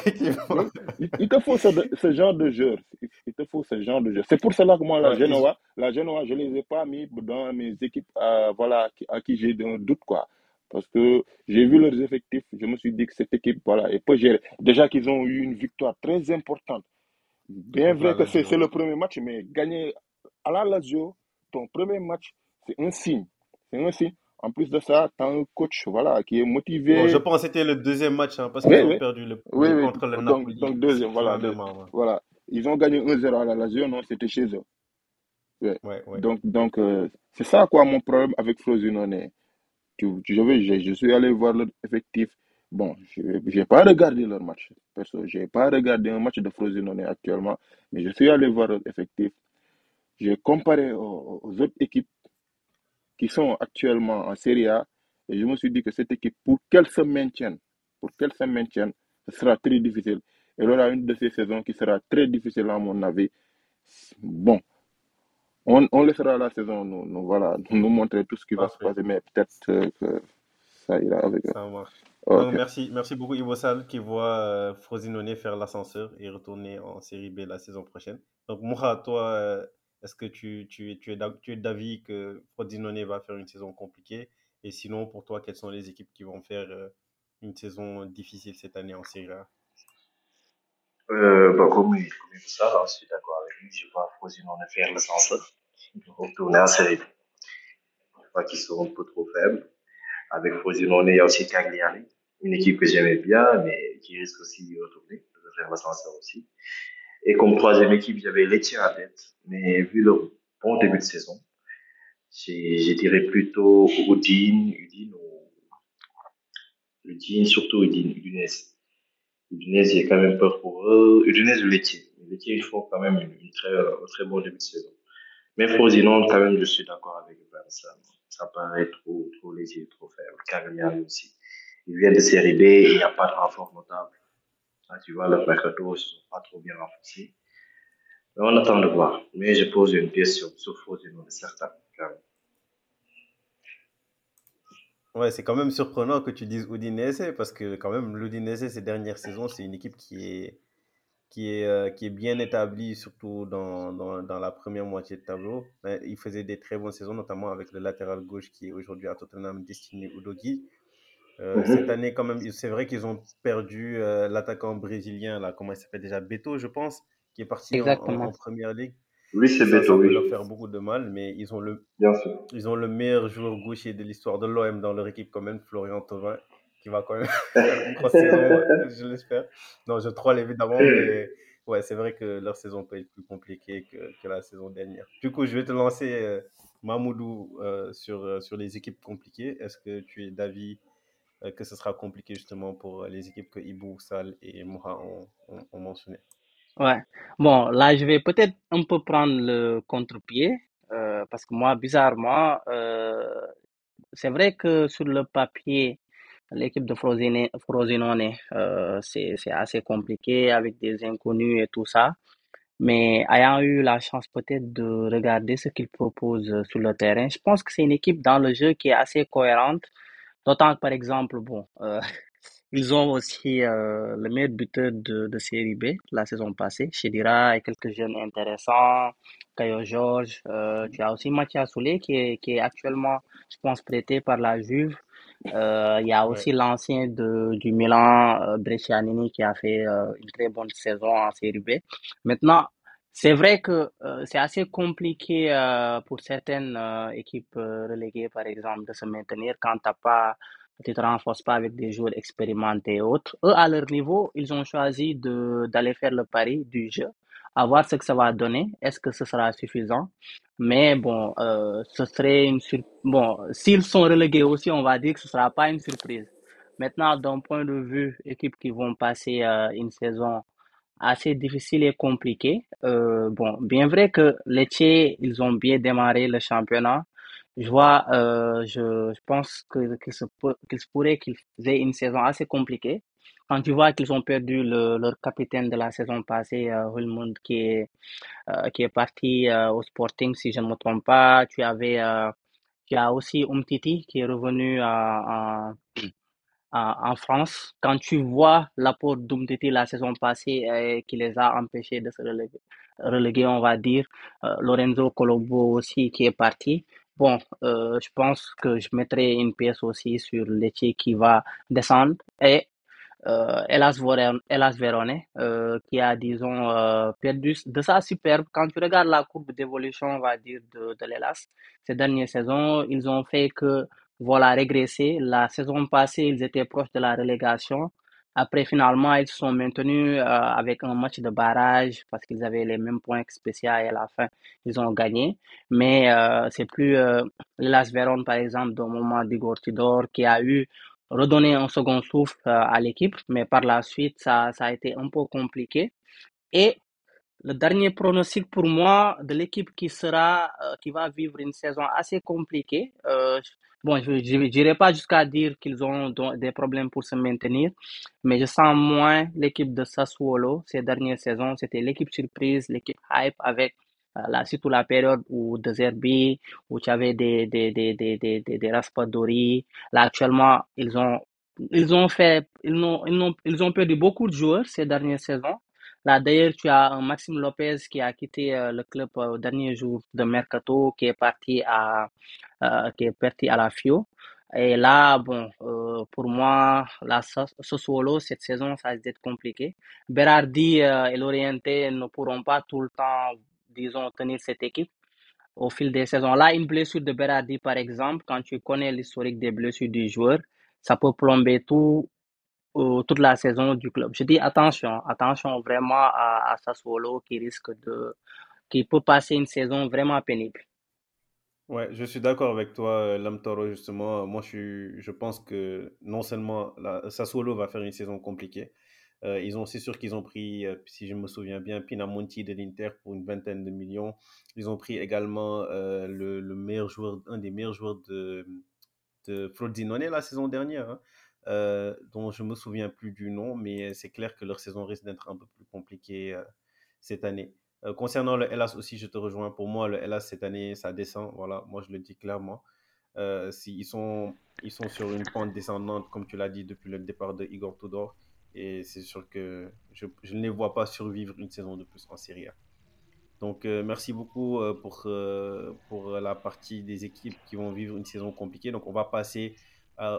Donc, il, il te faut ce, ce genre de joueur. Il, il te faut ce genre de joueur. C'est pour cela que moi, la Ouais, Genoa, la Genoa, je les ai pas mis dans mes équipes, euh, voilà, à qui j'ai un doute, quoi. Parce que j'ai vu leurs effectifs, je me suis dit que cette équipe, voilà, est pas gérée. Déjà qu'ils ont eu une victoire très importante. Bien vrai que c'est le premier match, mais gagner à la Lazio, ton premier match, c'est un signe. C'est un signe. En plus de ça, tu as un coach voilà, qui est motivé. Bon, je pense que c'était le deuxième match hein, parce Oui, qu'ils ont oui. perdu le, Oui, le- contre le Donc, Napoli. donc deuxième, voilà. ouais. Ils ont gagné 1-0 à la Lazio, non, c'était chez eux. Ouais, ouais. Donc, donc euh, c'est ça quoi mon problème avec Frosinone. Tu, je, je, suis allé voir leur effectif. Bon, je n'ai pas regardé leur match. Perso, je n'ai pas regardé un match de Frosinone actuellement, mais je suis allé voir leur effectif. J'ai comparé aux, aux autres équipes qui sont actuellement en Serie A et je me suis dit que cette équipe, pour qu'elle se maintienne, pour qu'elle se maintienne, ce sera très difficile. Elle aura une de ces saisons qui sera très difficile à mon avis. bon, on, on laissera la saison nous, nous, voilà, nous montrer tout ce qui va se passer, mais peut-être euh, que ça ira avec eux. Ça marche. Donc, Ok. merci, merci beaucoup Ivo Sall qui voit euh, Frosinone faire l'ascenseur et retourner en série B la saison prochaine. Donc, Moura, toi, euh, est-ce que tu, tu, es- tu es d'av- tu es d'avis que Frosinone va faire une saison compliquée? Et sinon, pour toi, quelles sont les équipes qui vont faire euh, une saison difficile cette année en Série A? Euh, bah, comme, il- comme il ça, je suis d'accord avec lui. Je vois Frosinone faire le sens. Retourner en série. Crois qu'ils un peu trop faibles. Avec Frosinone, il y a aussi Cagliari, une équipe que j'aimais bien, mais qui risque aussi de retourner, de faire l'ascenseur aussi. Et comme troisième équipe, j'avais Lecce en tête, mais vu le bon début de saison, je dirais plutôt Udine, Udine ou Udine, surtout Udine, Udinese. Udinese, j'ai quand même peur pour eux. Udinese ou Lecce. Lecce, ils font quand même un très bon début de saison. Mais Frosinone, quand même, je suis d'accord avec Ben. Ça, paraît trop, trop léger, trop faible. Cagliari aussi. Ils viennent de série B, il n'y a pas de renfort notable. Ah, tu vois, le mercato, ils ne sont pas trop bien renforcés. Mais on attend de voir. Mais je pose une sur, sur Frosinone, certain. quand même. Ouais, c'est quand même surprenant que tu dises Udinese parce que quand même l'Udinese ces dernières saisons, c'est une équipe qui est qui est euh, qui est bien établie surtout dans, dans, dans la première moitié de tableau. Mais Il faisait des très bonnes saisons notamment avec le latéral gauche qui est aujourd'hui à Tottenham, Destiny Udogi. Euh, cette Mhm. année quand même, c'est vrai qu'ils ont perdu euh, l'attaquant brésilien là, comment il s'appelle déjà Beto, je pense, qui est parti en, en, Exactement. en première ligue. Oui, c'est Ça, ça Beto, peut oui. leur faire beaucoup de mal, mais ils ont le Bien sûr. ils ont le meilleur joueur gaucher de l'histoire de l'OM dans leur équipe quand même, Florian Thauvin, qui va quand même faire une grosse saison, euh, je l'espère. Non, je troll évidemment, mais ouais, c'est vrai que leur saison peut être plus compliquée que, que la saison dernière. Du coup, je vais te lancer, euh, Mamoudou, euh, sur, euh, sur les équipes compliquées. Est-ce que tu es d'avis euh, que ce sera compliqué justement pour les équipes que Ibou, Sal et Moura ont, ont, ont mentionnées? Ouais. Bon, là, je vais peut-être un peu prendre le contre-pied, euh, parce que moi, bizarrement, euh, c'est vrai que sur le papier, l'équipe de Frosinone, euh, c'est, assez compliqué avec des inconnus et tout ça. Mais ayant eu la chance peut-être de regarder ce qu'ils proposent sur le terrain, je pense que c'est une équipe dans le jeu qui est assez cohérente. D'autant que, par exemple, bon, euh, ils ont aussi euh, le meilleur buteur de, de série B la saison passée, Chedira et quelques jeunes intéressants, Caio Georges. euh, tu as aussi Mathias Soulé qui est, qui est actuellement, je pense, prêté par la Juve. Euh, il y a Ouais. aussi l'ancien de, du Milan, euh, Brescianini, qui a fait euh, une très bonne saison en série B. Maintenant, c'est vrai que euh, c'est assez compliqué euh, pour certaines euh, équipes reléguées, par exemple, de se maintenir quand t'as pas, tu te renforces pas avec des joueurs expérimentés et autres. Eux, à leur niveau, ils ont choisi de d'aller faire le pari du jeu, à voir ce que ça va donner. Est-ce que ce sera suffisant? Mais bon, euh, ce serait une sur... Bon, s'ils sont relégués aussi, on va dire que ce sera pas une surprise. Maintenant, d'un point de vue équipe qui vont passer euh, une saison assez difficile et compliquée. Euh, bon, bien vrai que Lecce, ils ont bien démarré le championnat. Je vois, je, pense que qu'il se, qu'il se pourrait qu'ils aient une saison assez compliquée. Quand tu vois qu'ils ont perdu le, leur capitaine de la saison passée, euh, Hulmund, qui est, euh, qui est parti euh, au Sporting, si je ne me trompe pas. Tu avais, euh, tu as aussi Umtiti qui est revenu en, France, quand tu vois l'apport d'Umtiti la saison passée qui les a empêchés de se reléguer, on va dire, Lorenzo Colombo aussi qui est parti. Bon, je pense que je mettrai une pièce aussi sur Lecce qui va descendre et euh, Hellas Verona, Hellas Verona euh, qui a, disons, euh, perdu de sa superbe. Quand tu regardes la courbe d'évolution, on va dire, de, de l'Hellas, ces dernières saisons, ils ont fait que, voilà, régresser. La saison passée, ils étaient proches de la relégation. Après, finalement, ils se sont maintenus euh, avec un match de barrage parce qu'ils avaient les mêmes points que et à la fin, ils ont gagné. Mais euh, c'est plus euh, l'Hellas Verona, par exemple, au moment d'Igor Tudor, qui a eu redonner un second souffle euh, à l'équipe, mais par la suite, ça, ça a été un peu compliqué. Et le dernier pronostic pour moi de l'équipe qui sera, euh, qui va vivre une saison assez compliquée. euh, bon, je ne dirais pas jusqu'à dire qu'ils ont des problèmes pour se maintenir, mais je sens moins l'équipe de Sassuolo ces dernières saisons. C'était l'équipe surprise, l'équipe hype avec la, surtout la période où De Zerbi, où tu avais des, des, des, des, des, des, des Raspadori. Là, actuellement, ils ont, ils ont fait, ils ont, ils ont, ils ont perdu beaucoup de joueurs ces dernières saisons. Là, d'ailleurs, tu as Maxime Lopez qui a quitté euh, le club euh, au dernier jour de Mercato, qui est parti à, euh, qui est parti à la FIO. Et là, bon, pour moi, la Sassuolo, cette saison, ça risque d'être compliqué. Berardi et l'Oriente ne pourront pas tout le temps, disons, tenir cette équipe au fil des saisons. Là, une blessure de Berardi, par exemple, quand tu connais l'historique des blessures du joueur, ça peut plomber tout, euh, toute la saison du club. Je dis attention, attention vraiment à, à Sassuolo qui risque de, qui peut passer une saison vraiment pénible. Ouais, je suis d'accord avec toi, euh, Lam Toro, justement. Moi, je, je pense que non seulement la, Sassuolo va faire une saison compliquée, euh, ils ont, c'est sûr qu'ils ont pris, euh, si je me souviens bien, Pinamonti de l'Inter pour une vingtaine de millions. Ils ont pris également euh, le, le meilleur joueur, un des meilleurs joueurs de, de Frosinone la saison dernière, hein, dont je me souviens plus du nom, mais c'est clair que leur saison risque d'être un peu plus compliquée cette année. Concernant le Hellas aussi, je te rejoins. Pour moi, le Hellas cette année, ça descend. Voilà, moi je le dis clairement. Si, sont, ils sont sur une pente descendante, comme tu l'as dit, depuis le départ de Igor Tudor. Et c'est sûr que je, ne les vois pas survivre une saison de plus en Serie A. Donc, euh, merci beaucoup euh, pour, euh, pour la partie des équipes qui vont vivre une saison compliquée. Donc, on va passer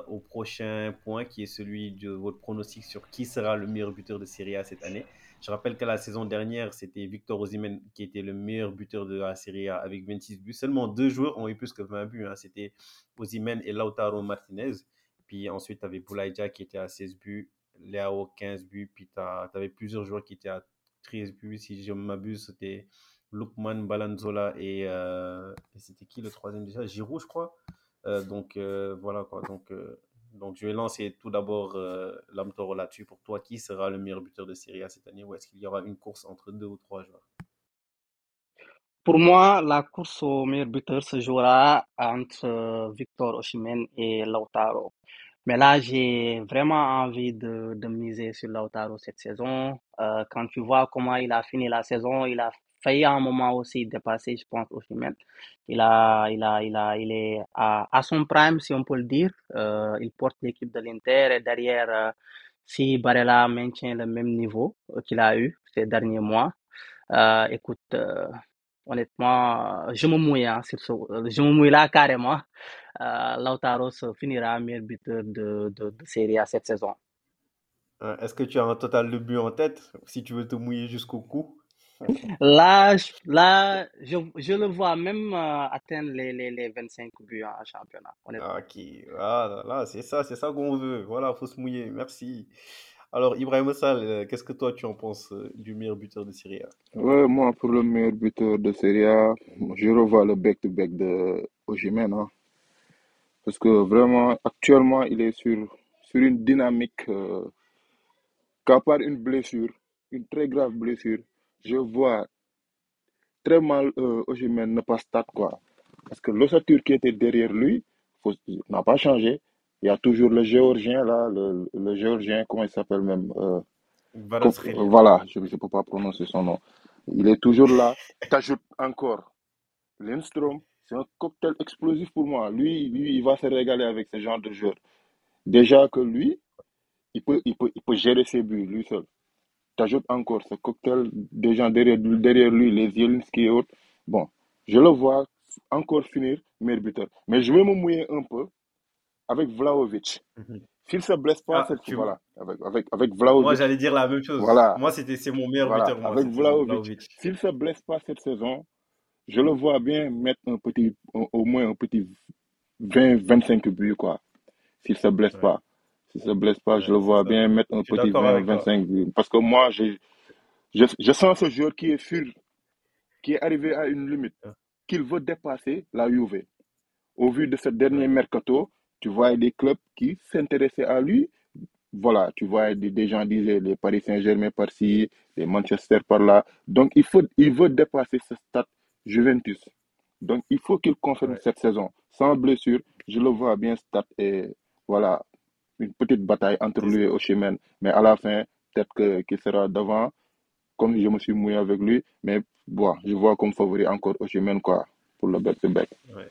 au prochain point qui est celui de votre pronostic sur qui sera le meilleur buteur de Serie A cette année. Je rappelle que la saison dernière, c'était Victor Osimhen qui était le meilleur buteur de la Serie A avec 26 buts. Seulement deux joueurs ont eu plus que 20 buts. hein. C'était Osimhen et Lautaro Martinez. Puis ensuite, tu avais Boulaïdja qui était à 16 buts, Léao 15 buts. Puis tu avais plusieurs joueurs qui étaient à 13 buts. Si je m'abuse, c'était Lukman Balanzola et, euh, et c'était qui le troisième déjà? Giroud, je crois. Euh, donc euh, voilà quoi. Donc, donc je vais lancer tout d'abord taureau là-dessus. Pour toi, qui sera le meilleur buteur de Serie A cette année? Ou est-ce qu'il y aura une course entre deux ou trois joueurs? Pour moi, la course au meilleur buteur se jouera entre Victor Osimhen et Lautaro. Mais là, j'ai vraiment envie de, de miser sur Lautaro cette saison. Euh, quand tu vois comment il a fini la saison, il a failli à un moment aussi dépasser, je pense, Osimhen. Il a, il a, il a, il est à, à son prime, si on peut le dire. Euh, il porte l'équipe de l'Inter et derrière, euh, si Barella maintient le même niveau qu'il a eu ces derniers mois, écoute, honnêtement, je me mouille hein, je me mouille là carrément. Euh, Lautaro se finira meilleur buteur de, de, de Serie A cette saison. Hein, Est-ce que tu as un total de buts en tête si tu veux te mouiller jusqu'au cou? Là, je, là, je, je le vois même euh, atteindre les, les, les 25 buts en championnat, honnêtement. Ok, voilà, là, c'est ça, c'est ça qu'on veut. Voilà, faut se mouiller. Merci. Alors, Ibrahim Sall, euh, qu'est-ce que toi tu en penses euh, du meilleur buteur de Serie A? Ouais, moi, pour le meilleur buteur de Serie A, je revois le back-to-back de Osimhen, hein. Parce que vraiment, actuellement, il est sur, sur une dynamique, euh, qu'à part une blessure, une très grave blessure, je vois très mal euh, Osimhen ne pas start, quoi. Parce que l'ossature qui était derrière lui n'a pas changé. Il y a toujours le Géorgien, là, le, le Géorgien, comment il s'appelle même euh. Voilà, je ne peux pas prononcer son nom. Il est toujours là. T'ajoutes encore Lindstrom. C'est un cocktail explosif pour moi. Lui, lui, il va se régaler avec ce genre de joueur. Déjà que lui, il peut, il peut, il peut gérer ses buts, lui seul. T'ajoutes encore ce cocktail des gens derrière, derrière lui, les Zielinski et autres. Bon, je le vois encore finir meilleur buteur. Mais je vais me mouiller un peu avec Vlahovic. Mhm. S'il se blesse pas, Ah, cette tu... voilà, avec, avec, avec Moi, j'allais dire la même chose. voilà, Moi, c'était, c'est mon meilleur voilà, buteur, moi, avec Vlahovic. Vlahovic. S'il se blesse pas cette saison, je le vois bien mettre un petit, au moins un petit 20, 25 buts, quoi. S'il se blesse Ouais, pas. S'il se blesse pas, je le vois bien mettre un petit d'accord 20, avec toi. 25 buts. Parce que moi, je, je, je sens ce joueur qui est sûr, qui est arrivé à une limite, qu'il veut dépasser la Juve. Au vu de ce dernier mercato, tu vois des clubs qui s'intéressaient à lui. Voilà, tu vois des, des gens disaient les Paris Saint-Germain par-ci, c'est Manchester par là. Donc, il, faut, il veut dépasser ce stade Juventus. Donc, il faut qu'il confirme Ouais. cette saison. Sans blessure, je le vois bien stade et voilà, une petite bataille entre lui et Oshimen. Mais à la fin, peut-être qu'il sera devant, comme je me suis mouillé avec lui. Mais bon, je vois comme favori encore Oshimen, quoi, pour le back-to-back. Ouais.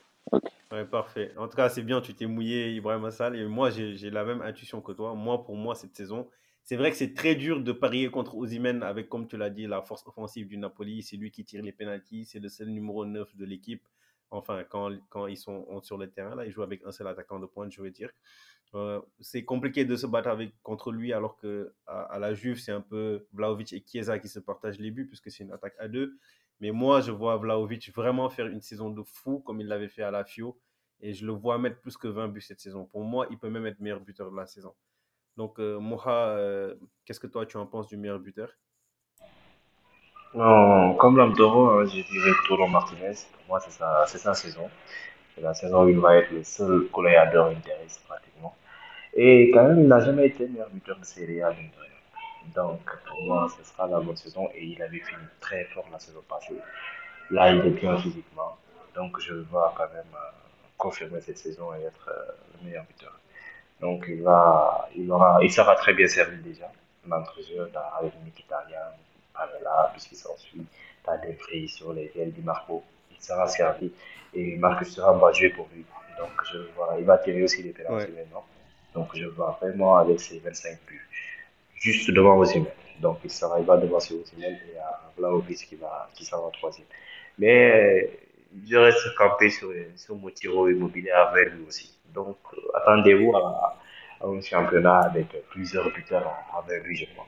Parfait. En tout cas, c'est bien, tu t'es mouillé, Ibrahim Assal. Et moi, j'ai la même intuition que toi. Moi, pour moi, cette saison, c'est vrai que c'est très dur de parier contre Osimhen avec, comme tu l'as dit, la force offensive du Napoli. C'est lui qui tire les pénalties. C'est le seul numéro 9 de l'équipe. Enfin, quand, ils sont sur le terrain, là, ils jouent avec un seul attaquant de pointe, je veux dire. Euh, c'est compliqué de se battre contre lui alors que à, à la Juve, c'est un peu Vlaovic et Chiesa qui se partagent les buts puisque c'est une attaque à deux. Mais moi, je vois Vlaovic vraiment faire une saison de fou comme il l'avait fait à la Fio. Et je le vois mettre plus que 20 buts cette saison. Pour moi, il peut même être meilleur buteur de la saison. Donc, euh, Moha, euh, qu'est-ce que toi tu en penses du meilleur buteur? Non, comme Lamtoro, hein, je dirais Toro Martinez. Pour moi, c'est sa, sa saison. C'est la saison où il va être le seul goleador interiste pratiquement. Et quand même, il n'a jamais été meilleur buteur de Serie A. Donc, pour moi, ce sera la bonne saison. Et il avait fini très fort la saison passée. Là, il est bien physiquement. Donc, je le vois quand même euh, confirmer cette saison et être le meilleur buteur. Donc, il va, il aura, il sera très bien servi déjà. L'entre-jeu, t'as- avec Mkhitaryan, Pamela, puisqu'il s'ensuit. T'as des prix sur lesquels Di Marco, il sera servi. Et Marcus Thuram va jouer pour lui. Donc, je vois, il va tirer aussi les pénaltys Ouais. maintenant. Donc, je vois vraiment avec ses 25 buts, juste devant Osimhen. Donc, il sera, il va devancer Osimhen et a Vlahovic qui va, qui sera en troisième. Mais, je reste campé sur, sur mon tiro immobilier avec lui aussi. Donc, euh, attendez-vous à, à un championnat avec plusieurs buteurs avec lui, je pense.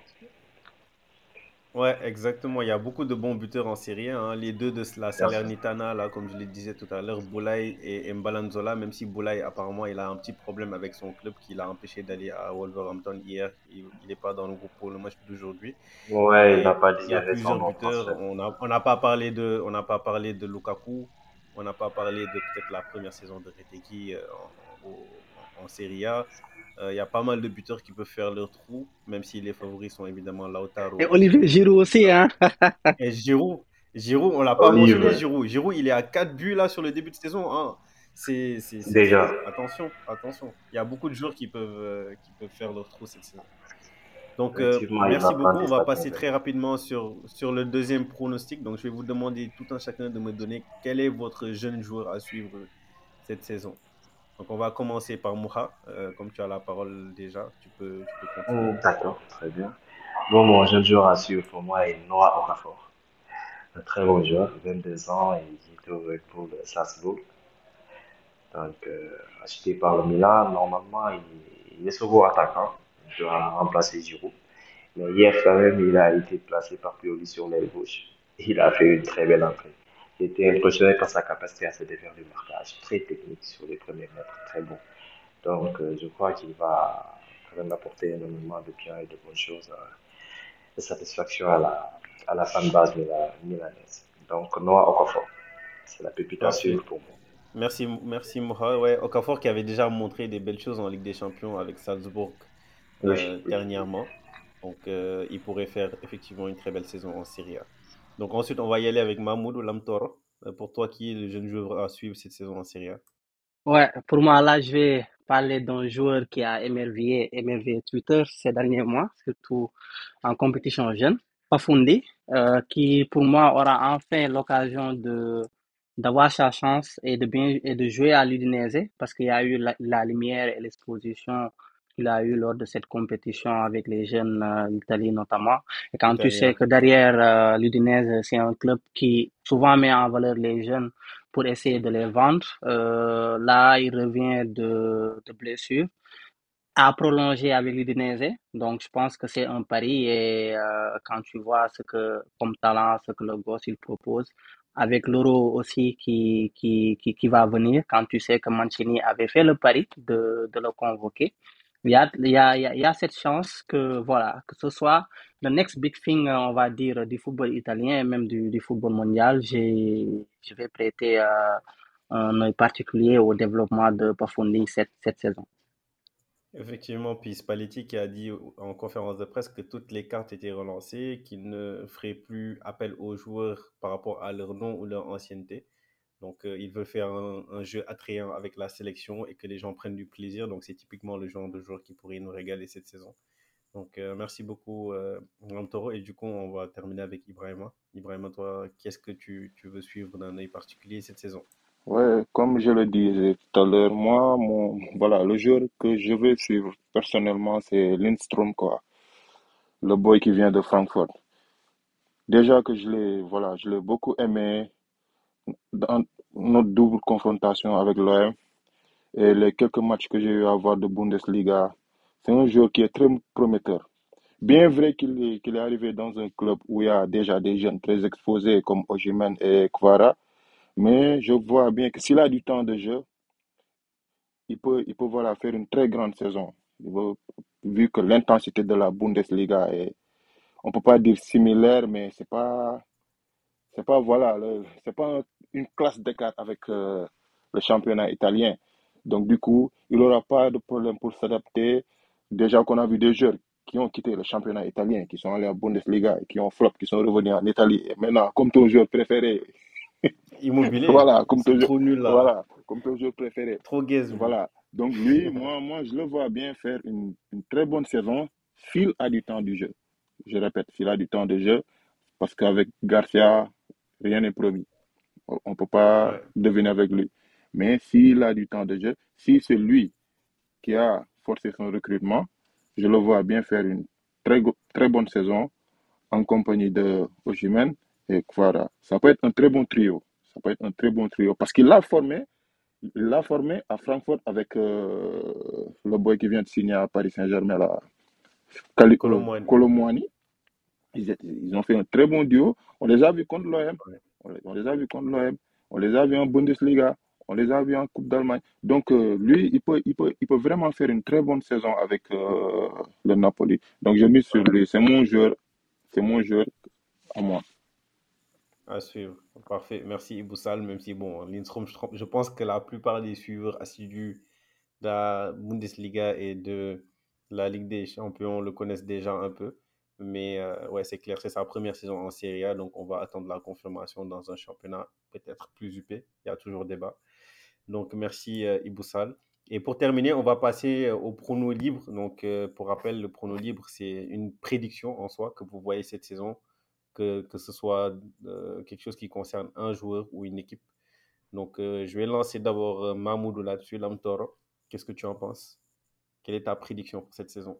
Ouais, exactement. Il y a beaucoup de bons buteurs en Serie A. hein. Les deux de la Salernitana, là, comme je le disais tout à l'heure, Boulay et Mbalanzola, même si Boulay, apparemment, il a un petit problème avec son club qui l'a empêché d'aller à Wolverhampton hier. Il n'est pas dans le groupe pour le match d'aujourd'hui. Ouais, il n'a pas Il dit y a plusieurs buteurs. On n'a on pas parlé de, on n'a pas parlé de Lukaku. On n'a pas parlé de peut-être la première saison de Retegui en, Serie A. Euh, Il y a pas mal de buteurs qui peuvent faire leur trou, même si les favoris sont évidemment Lautaro. Et Olivier Giroud aussi, hein. Et Giroud, Giroud, on l'a pas mentionné, Giroud. Giroud, il est à 4 buts là sur le début de saison. hein. C'est, c'est- c'est- Déjà. Attention, attention. Il y a beaucoup de joueurs qui peuvent, euh, qui peuvent faire leur trou cette saison. Donc, euh, merci beaucoup. On va passer très rapidement sur, sur le deuxième pronostic. Donc, je vais vous demander tout un chacun de me donner quel est votre jeune joueur à suivre cette saison. Donc, on va commencer par Mouha. Euh, comme tu as la parole déjà, tu peux, continuer. Oh, D'accord, très bien. Bon, mon jeune joueur à pour moi est Noah Okafor. Un très bon joueur, 22 ans, il est au Red Bull Salzbourg. Donc, euh, acheté par le Milan, normalement, il, il est second attaquant. Il doit remplacer Giroud. Mais hier, quand même, il a été placé par Pioli sur l'aile gauche. Il a fait une très belle entrée. J'ai été impressionné par sa capacité à se défaire du marquage. Très technique sur les premiers mètres, très bon. Donc, euh, je crois qu'il va quand même apporter énormément de bien et de bonnes choses, euh, de satisfaction à la, à la fanbase de la milanaise. Donc, Noah Okafor, c'est la pépite à suivre pour moi. Merci, merci. Ouais, Okafor qui avait déjà montré des belles choses en Ligue des Champions avec Salzbourg euh, Oui, oui. dernièrement. Donc, il pourrait faire effectivement une très belle saison en Serie A. Donc, ensuite, on va y aller avec Mahmoud Lamtoro. Euh, pour toi, qui est le jeune joueur à suivre cette saison en Serie A Ouais, pour moi, là, je vais parler d'un joueur qui a émerveillé, émerveillé Twitter ces derniers mois, surtout en compétition jeune, Pafundi, euh, qui pour moi aura enfin l'occasion d'avoir sa chance et de bien et de jouer à l'Udinese parce qu'il y a eu la lumière et l'exposition qu'il a eu lors de cette compétition avec les jeunes euh, d'Italie notamment. Et quand tu sais que derrière euh, l'Udinese, c'est un club qui souvent met en valeur les jeunes pour essayer de les vendre. Euh, là, il revient de, de blessure à prolonger avec l'Udinese. Donc, je pense que c'est un pari et euh, quand tu vois ce que, comme talent, ce que le gosse il propose, avec l'euro aussi qui, qui, qui, qui va venir, quand tu sais que Mancini avait fait le pari de, de le convoquer, il y a, il y a, il y a, cette chance que, voilà, que ce soit le next big thing, euh, on va dire, du football italien et même du, du football mondial. Je vais prêter euh, un œil particulier au développement de Pafundi cette, cette saison. Effectivement, puis Spalletti qui a dit en conférence de presse que toutes les cartes étaient relancées, qu'il ne ferait plus appel aux joueurs par rapport à leur nom ou leur ancienneté. Donc, euh, il veut faire un, jeu attrayant avec la sélection et que les gens prennent du plaisir. Donc, c'est typiquement le genre de joueur qui pourrait nous régaler cette saison. Donc, euh, merci beaucoup, euh. Et du coup, on va terminer avec Ibrahima. Ibrahima, toi, qu'est-ce que tu, tu veux suivre d'un œil particulier cette saison? Ouais, comme je le disais tout à l'heure, moi, mon, voilà, le joueur que je veux suivre personnellement, c'est Lindstrom, quoi. Le boy qui vient de Francfort. Déjà que je l'ai, voilà, je l'ai beaucoup aimé dans notre double confrontation avec l'OM et les quelques matchs que j'ai eu à voir de Bundesliga. C'est un joueur qui est très prometteur. Bien vrai qu'il est, arrivé dans un club où il y a déjà des jeunes très exposés comme Ojimen et Kvara, mais je vois bien que s'il a du temps de jeu, il peut, il peut voilà, faire une très grande saison. Vu que l'intensité de la Bundesliga est, on peut pas dire similaire, mais c'est pas, c'est pas, voilà, c'est pas une classe d'écart avec euh, le championnat italien. Donc, du coup, il n'aura pas de problème pour s'adapter. Déjà qu'on a vu des joueurs qui ont quitté le championnat italien, qui sont allés en Bundesliga, et qui ont flop, qui sont revenus en Italie. Et maintenant, comme ton joueur préféré, Immobilier, voilà, comme ton jeu, trop nul là. voilà, comme ton jeu préféré. Trop gaze. Voilà. Donc lui, moi, moi, je le vois bien faire une, une très bonne saison. Phil a du temps du jeu. Je répète, Phil a du temps de jeu parce qu'avec Garcia, rien n'est promis. On ne peut pas Ouais. deviner avec lui. Mais s'il a du temps de jeu, si c'est lui qui a forcé son recrutement, je le vois bien faire une très, très bonne saison en compagnie de Osimhen et Kvara. Ça peut être un très bon trio. Ça peut être un très bon trio parce qu'il l'a formé, il l'a formé à Francfort avec euh, le boy qui vient de signer à Paris Saint-Germain, Colomboigny. Colomboigny. Ils, étaient- ils ont fait un très bon duo. On les a vus contre l'OM. On les, on les a vus contre l'OM. On les a vus en Bundesliga. On les a vus en Coupe d'Allemagne. Donc, euh, lui, il peut, il, peut, il peut vraiment faire une très bonne saison avec euh, le Napoli. Donc, j'ai mis sur lui. C'est mon joueur. C'est mon joueur à moi. À suivre. Parfait. Merci Iboussal, même si, bon, Lindstrom, je, je pense que la plupart des suiveurs assidus de la Bundesliga et de la Ligue des Champions le connaissent déjà un peu. Mais euh, ouais, c'est clair, c'est sa première saison en Serie A, donc on va attendre la confirmation dans un championnat peut-être plus huppé. Il y a toujours débat. Donc merci euh, Iboussal. Et pour terminer, on va passer euh, au prono libre. Donc euh, pour rappel, le prono libre, c'est une prédiction en soi que vous voyez cette saison, que, que ce soit quelque chose qui concerne un joueur ou une équipe. Donc je vais lancer d'abord Mahmoud là-dessus, Lamtoro. Qu'est-ce que tu en penses? Quelle est ta prédiction pour cette saison?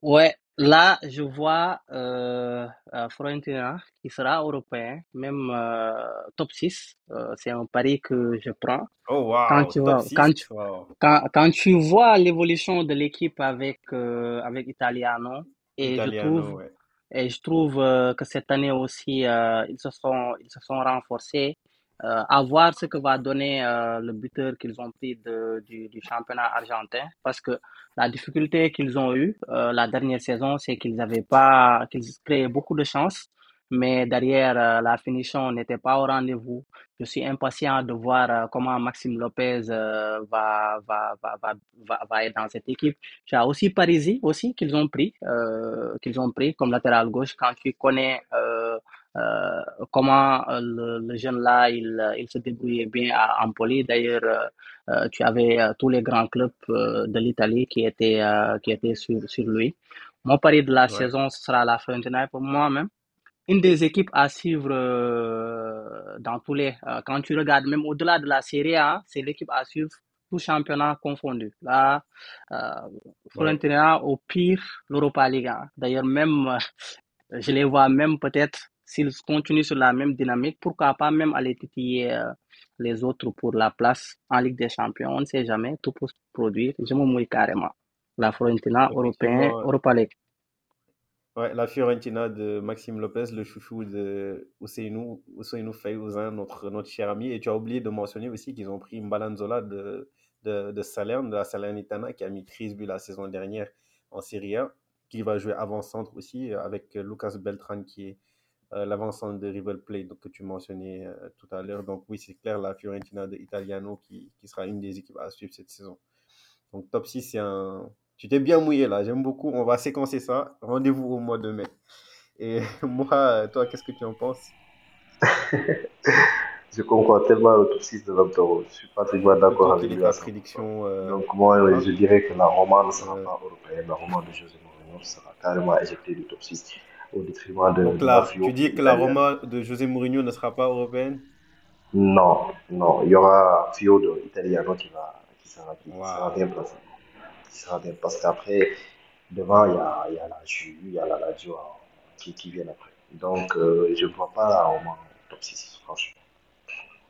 Ouais, là, je vois euh, euh, Fiorentina qui sera européen, même euh, top 6. Euh, c'est un pari que je prends. Oh Quand wow, tu top vois, 6 quand tu, wow. quand, quand tu vois l'évolution de l'équipe avec, euh, avec Italiano, et je trouve, ouais. et je trouve que cette année aussi, ils se sont, ils se sont renforcés. Euh, à voir ce que va donner euh, le buteur qu'ils ont pris de, du, championnat argentin. Parce que la difficulté qu'ils ont eue euh, la dernière saison, c'est qu'ils avaient pas, qu'ils créaient beaucoup de chances, mais derrière, euh, la finition n'était pas au rendez-vous. Je suis impatient de voir comment Maxime Lopez va, va, va, va, va, être dans cette équipe. Tu as aussi Parisi aussi qu'ils ont pris, qu'ils ont pris comme latéral gauche. Quand tu connais euh, comment euh, le, le jeune là, il, euh, il se débrouillait bien à Empoli. D'ailleurs, euh, tu avais tous les grands clubs de l'Italie qui étaient, qui étaient sur, sur lui. Mon pari de la Ouais. saison, ce sera la Fiorentina pour moi-même une des équipes à suivre dans tous les. quand tu regardes même au-delà de la Serie A, c'est l'équipe à suivre tout championnat confondu. Là, euh, Ouais. Fiorentina, au pire, l'Europa League. hein. D'ailleurs, même, euh, je les vois même peut-être, s'ils continuent sur la même dynamique, pourquoi pas même aller titiller euh, les autres pour la place en Ligue des Champions. On ne sait jamais, tout peut se produire. Je me mouille carrément. La Fiorentina, européen, Effectivement, Europa League. Ouais, la Fiorentina de Maxime Lopez, le chouchou de Ousseinou, Ousseinou Fayouzin, notre, notre cher ami. Et tu as oublié de mentionner aussi qu'ils ont pris Mbalanzola de, de, de Salerne, de la Salernitana, qui a mis 13 buts la saison dernière en Serie A, qui va jouer avant-centre aussi, avec Lucas Beltran, qui est euh, l'avant-centre de River Plate donc, que tu mentionnais euh, tout à l'heure. Donc oui, c'est clair, la Fiorentina de Italiano qui, qui sera une des équipes à suivre cette saison. Donc, top 6, c'est un. Tu t'es bien mouillé là, j'aime beaucoup. On va séquencer ça. Rendez-vous au mois de mai. Et moi, toi, qu'est-ce que tu en penses? Je comprends tellement le top 6 de Lautaro. Je suis pratiquement d'accord avec lui. Prédiction euh, Donc, moi, je dirais que la Roma ne sera euh... pas européenne. La Roma de José Mourinho sera carrément éjectée du top 6 au détriment de. Donc là, tu dis que la Roma de José Mourinho ne sera pas européenne? Non, non. Il y aura Fio de Italiano qui, va, qui, sera, qui wow. sera bien placé. Qui sera bien, parce qu'après, devant, il y a, il y a la Juve, il y a la Lazio qui, qui viennent après. Donc, euh, je ne vois pas la Roma top 6, franchement.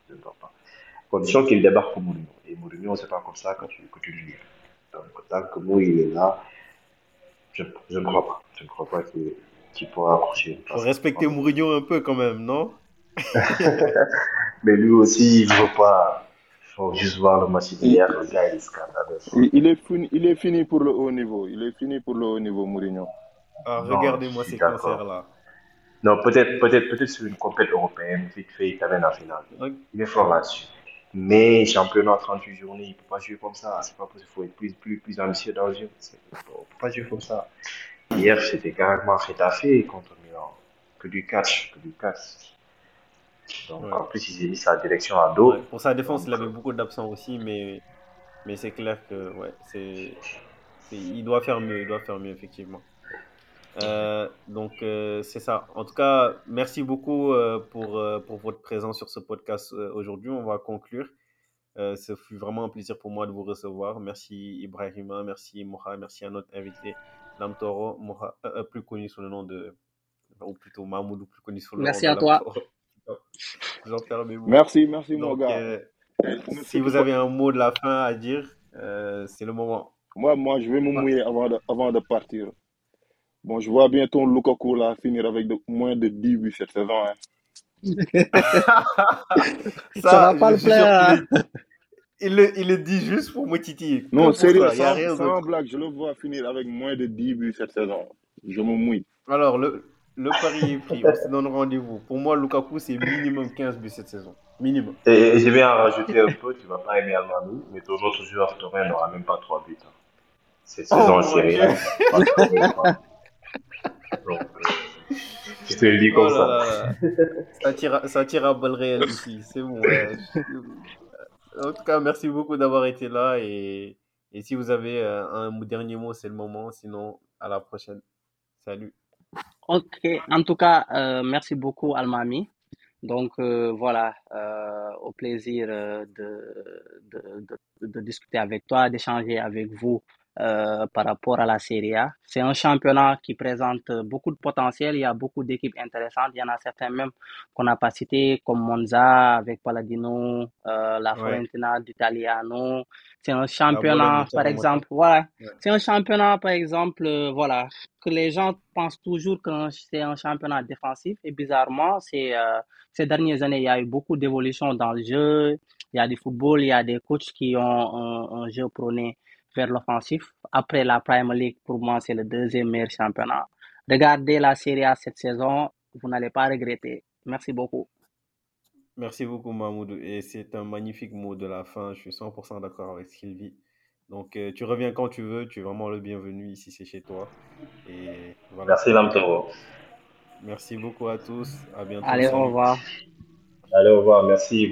Je ne vois pas. Condition qu'il débarque pour Mourinho. Et Mourinho, c'est pas comme ça que tu, que tu le dis. Donc, tant que Mourinho est là, je, je ne crois pas. Je ne crois pas qu'il qui pourra accrocher. Faut respecter Mourinho un peu quand même, non? Mais lui aussi, il ne veut pas. Il faut juste voir le match d'hier. Le gars, il est scandaleux. Il, est fini, il est fini pour le haut niveau. Il est fini pour le haut niveau, Mourinho. Ah, regardez-moi ces concerts-là. Non, peut-être peut peut sur une compétition européenne, vite fait, il t'amène en finale. Okay. Il est fort là-dessus. Mais championnat 38 journées, il ne peut pas jouer comme ça. C'est pas possible. Il faut être plus, plus, plus ambitieux dans le jeu. Il ne peut pas jouer comme ça. Hier, c'était carrément Retafe contre Milan. Que du catch, que du catch. Donc, ouais. en plus, il s'est mis sa direction à dos. Ouais, pour sa défense, il avait beaucoup d'absents aussi, mais, mais c'est clair que ouais, c'est, il doit faire mieux, il doit faire mieux, effectivement. Euh, donc, euh, c'est ça. En tout cas, merci beaucoup euh, pour, pour votre présence sur ce podcast aujourd'hui. On va conclure. ce fut vraiment un plaisir pour moi de vous recevoir. Merci Ibrahima, merci Moha, merci à notre invité. Lamtoro, Moha, euh, plus connu sous le nom de, ou plutôt Mahmoud, plus connu sous le merci nom à de toi. Merci, merci mon gars. euh, si vous avez un mot de la fin à dire, euh, c'est le moment. Moi, moi, je vais me mouiller avant de, avant de partir. Bon, je vois bien ton Lukaku là finir avec de, moins de 10 buts cette saison. Hein. Ça, va pas le plaire. est- Il le, il le dit juste pour me titiller. Non, sérieux, sans, rien sans blague, je le vois finir avec moins de 10 buts cette saison. Je me mouille. Alors, le, le pari est pris. On se donne rendez-vous. Pour moi, Lukaku, c'est minimum 15 buts cette saison. Minimum. Et, et je vais en rajouter un peu, tu vas pas aimer Almami, mais ton autre joueur, Thorin, n'aura même pas 3 buts. hein. Cette Oh saison en série euh, je te le dis Oh comme là ça. là là. Ça tire, à- ça tire à balles réelles ici. C'est bon. ouais. En tout cas, merci beaucoup d'avoir été là. Et, et si vous avez euh, un dernier mot, c'est le moment. Sinon, à la prochaine. Salut. Ok, en tout cas, euh, merci beaucoup Almami. Donc euh, voilà, au plaisir de, de discuter avec toi, d'échanger avec vous euh, par rapport à la Serie A. C'est un championnat qui présente beaucoup de potentiel. Il y a beaucoup d'équipes intéressantes. Il y en a certains même qu'on n'a pas cités, comme Monza avec Palladino, euh, la Ouais. Fiorentina d'Italiano. C'est un championnat, par exemple, voilà. Ouais. C'est un championnat, par exemple, euh, voilà, que les gens pensent toujours que c'est un championnat défensif. Et bizarrement, c'est, euh, ces dernières années, il y a eu beaucoup d'évolution dans le jeu. Il y a du football, il y a des coachs qui ont un, un jeu prôné vers l'offensif. Après la Premier League, pour moi, c'est le deuxième meilleur championnat. Regardez la Serie A cette saison, vous n'allez pas regretter. Merci beaucoup. Merci beaucoup, Mahmoud. Et c'est un magnifique mot de la fin. Je suis 100% d'accord avec Sylvie. Donc, euh, tu reviens quand tu veux. Tu es vraiment le bienvenu ici, c'est chez toi. Et voilà. Merci, Lamtoro. Merci beaucoup à tous. À bientôt. Allez, au revoir. Allez, au revoir. Merci.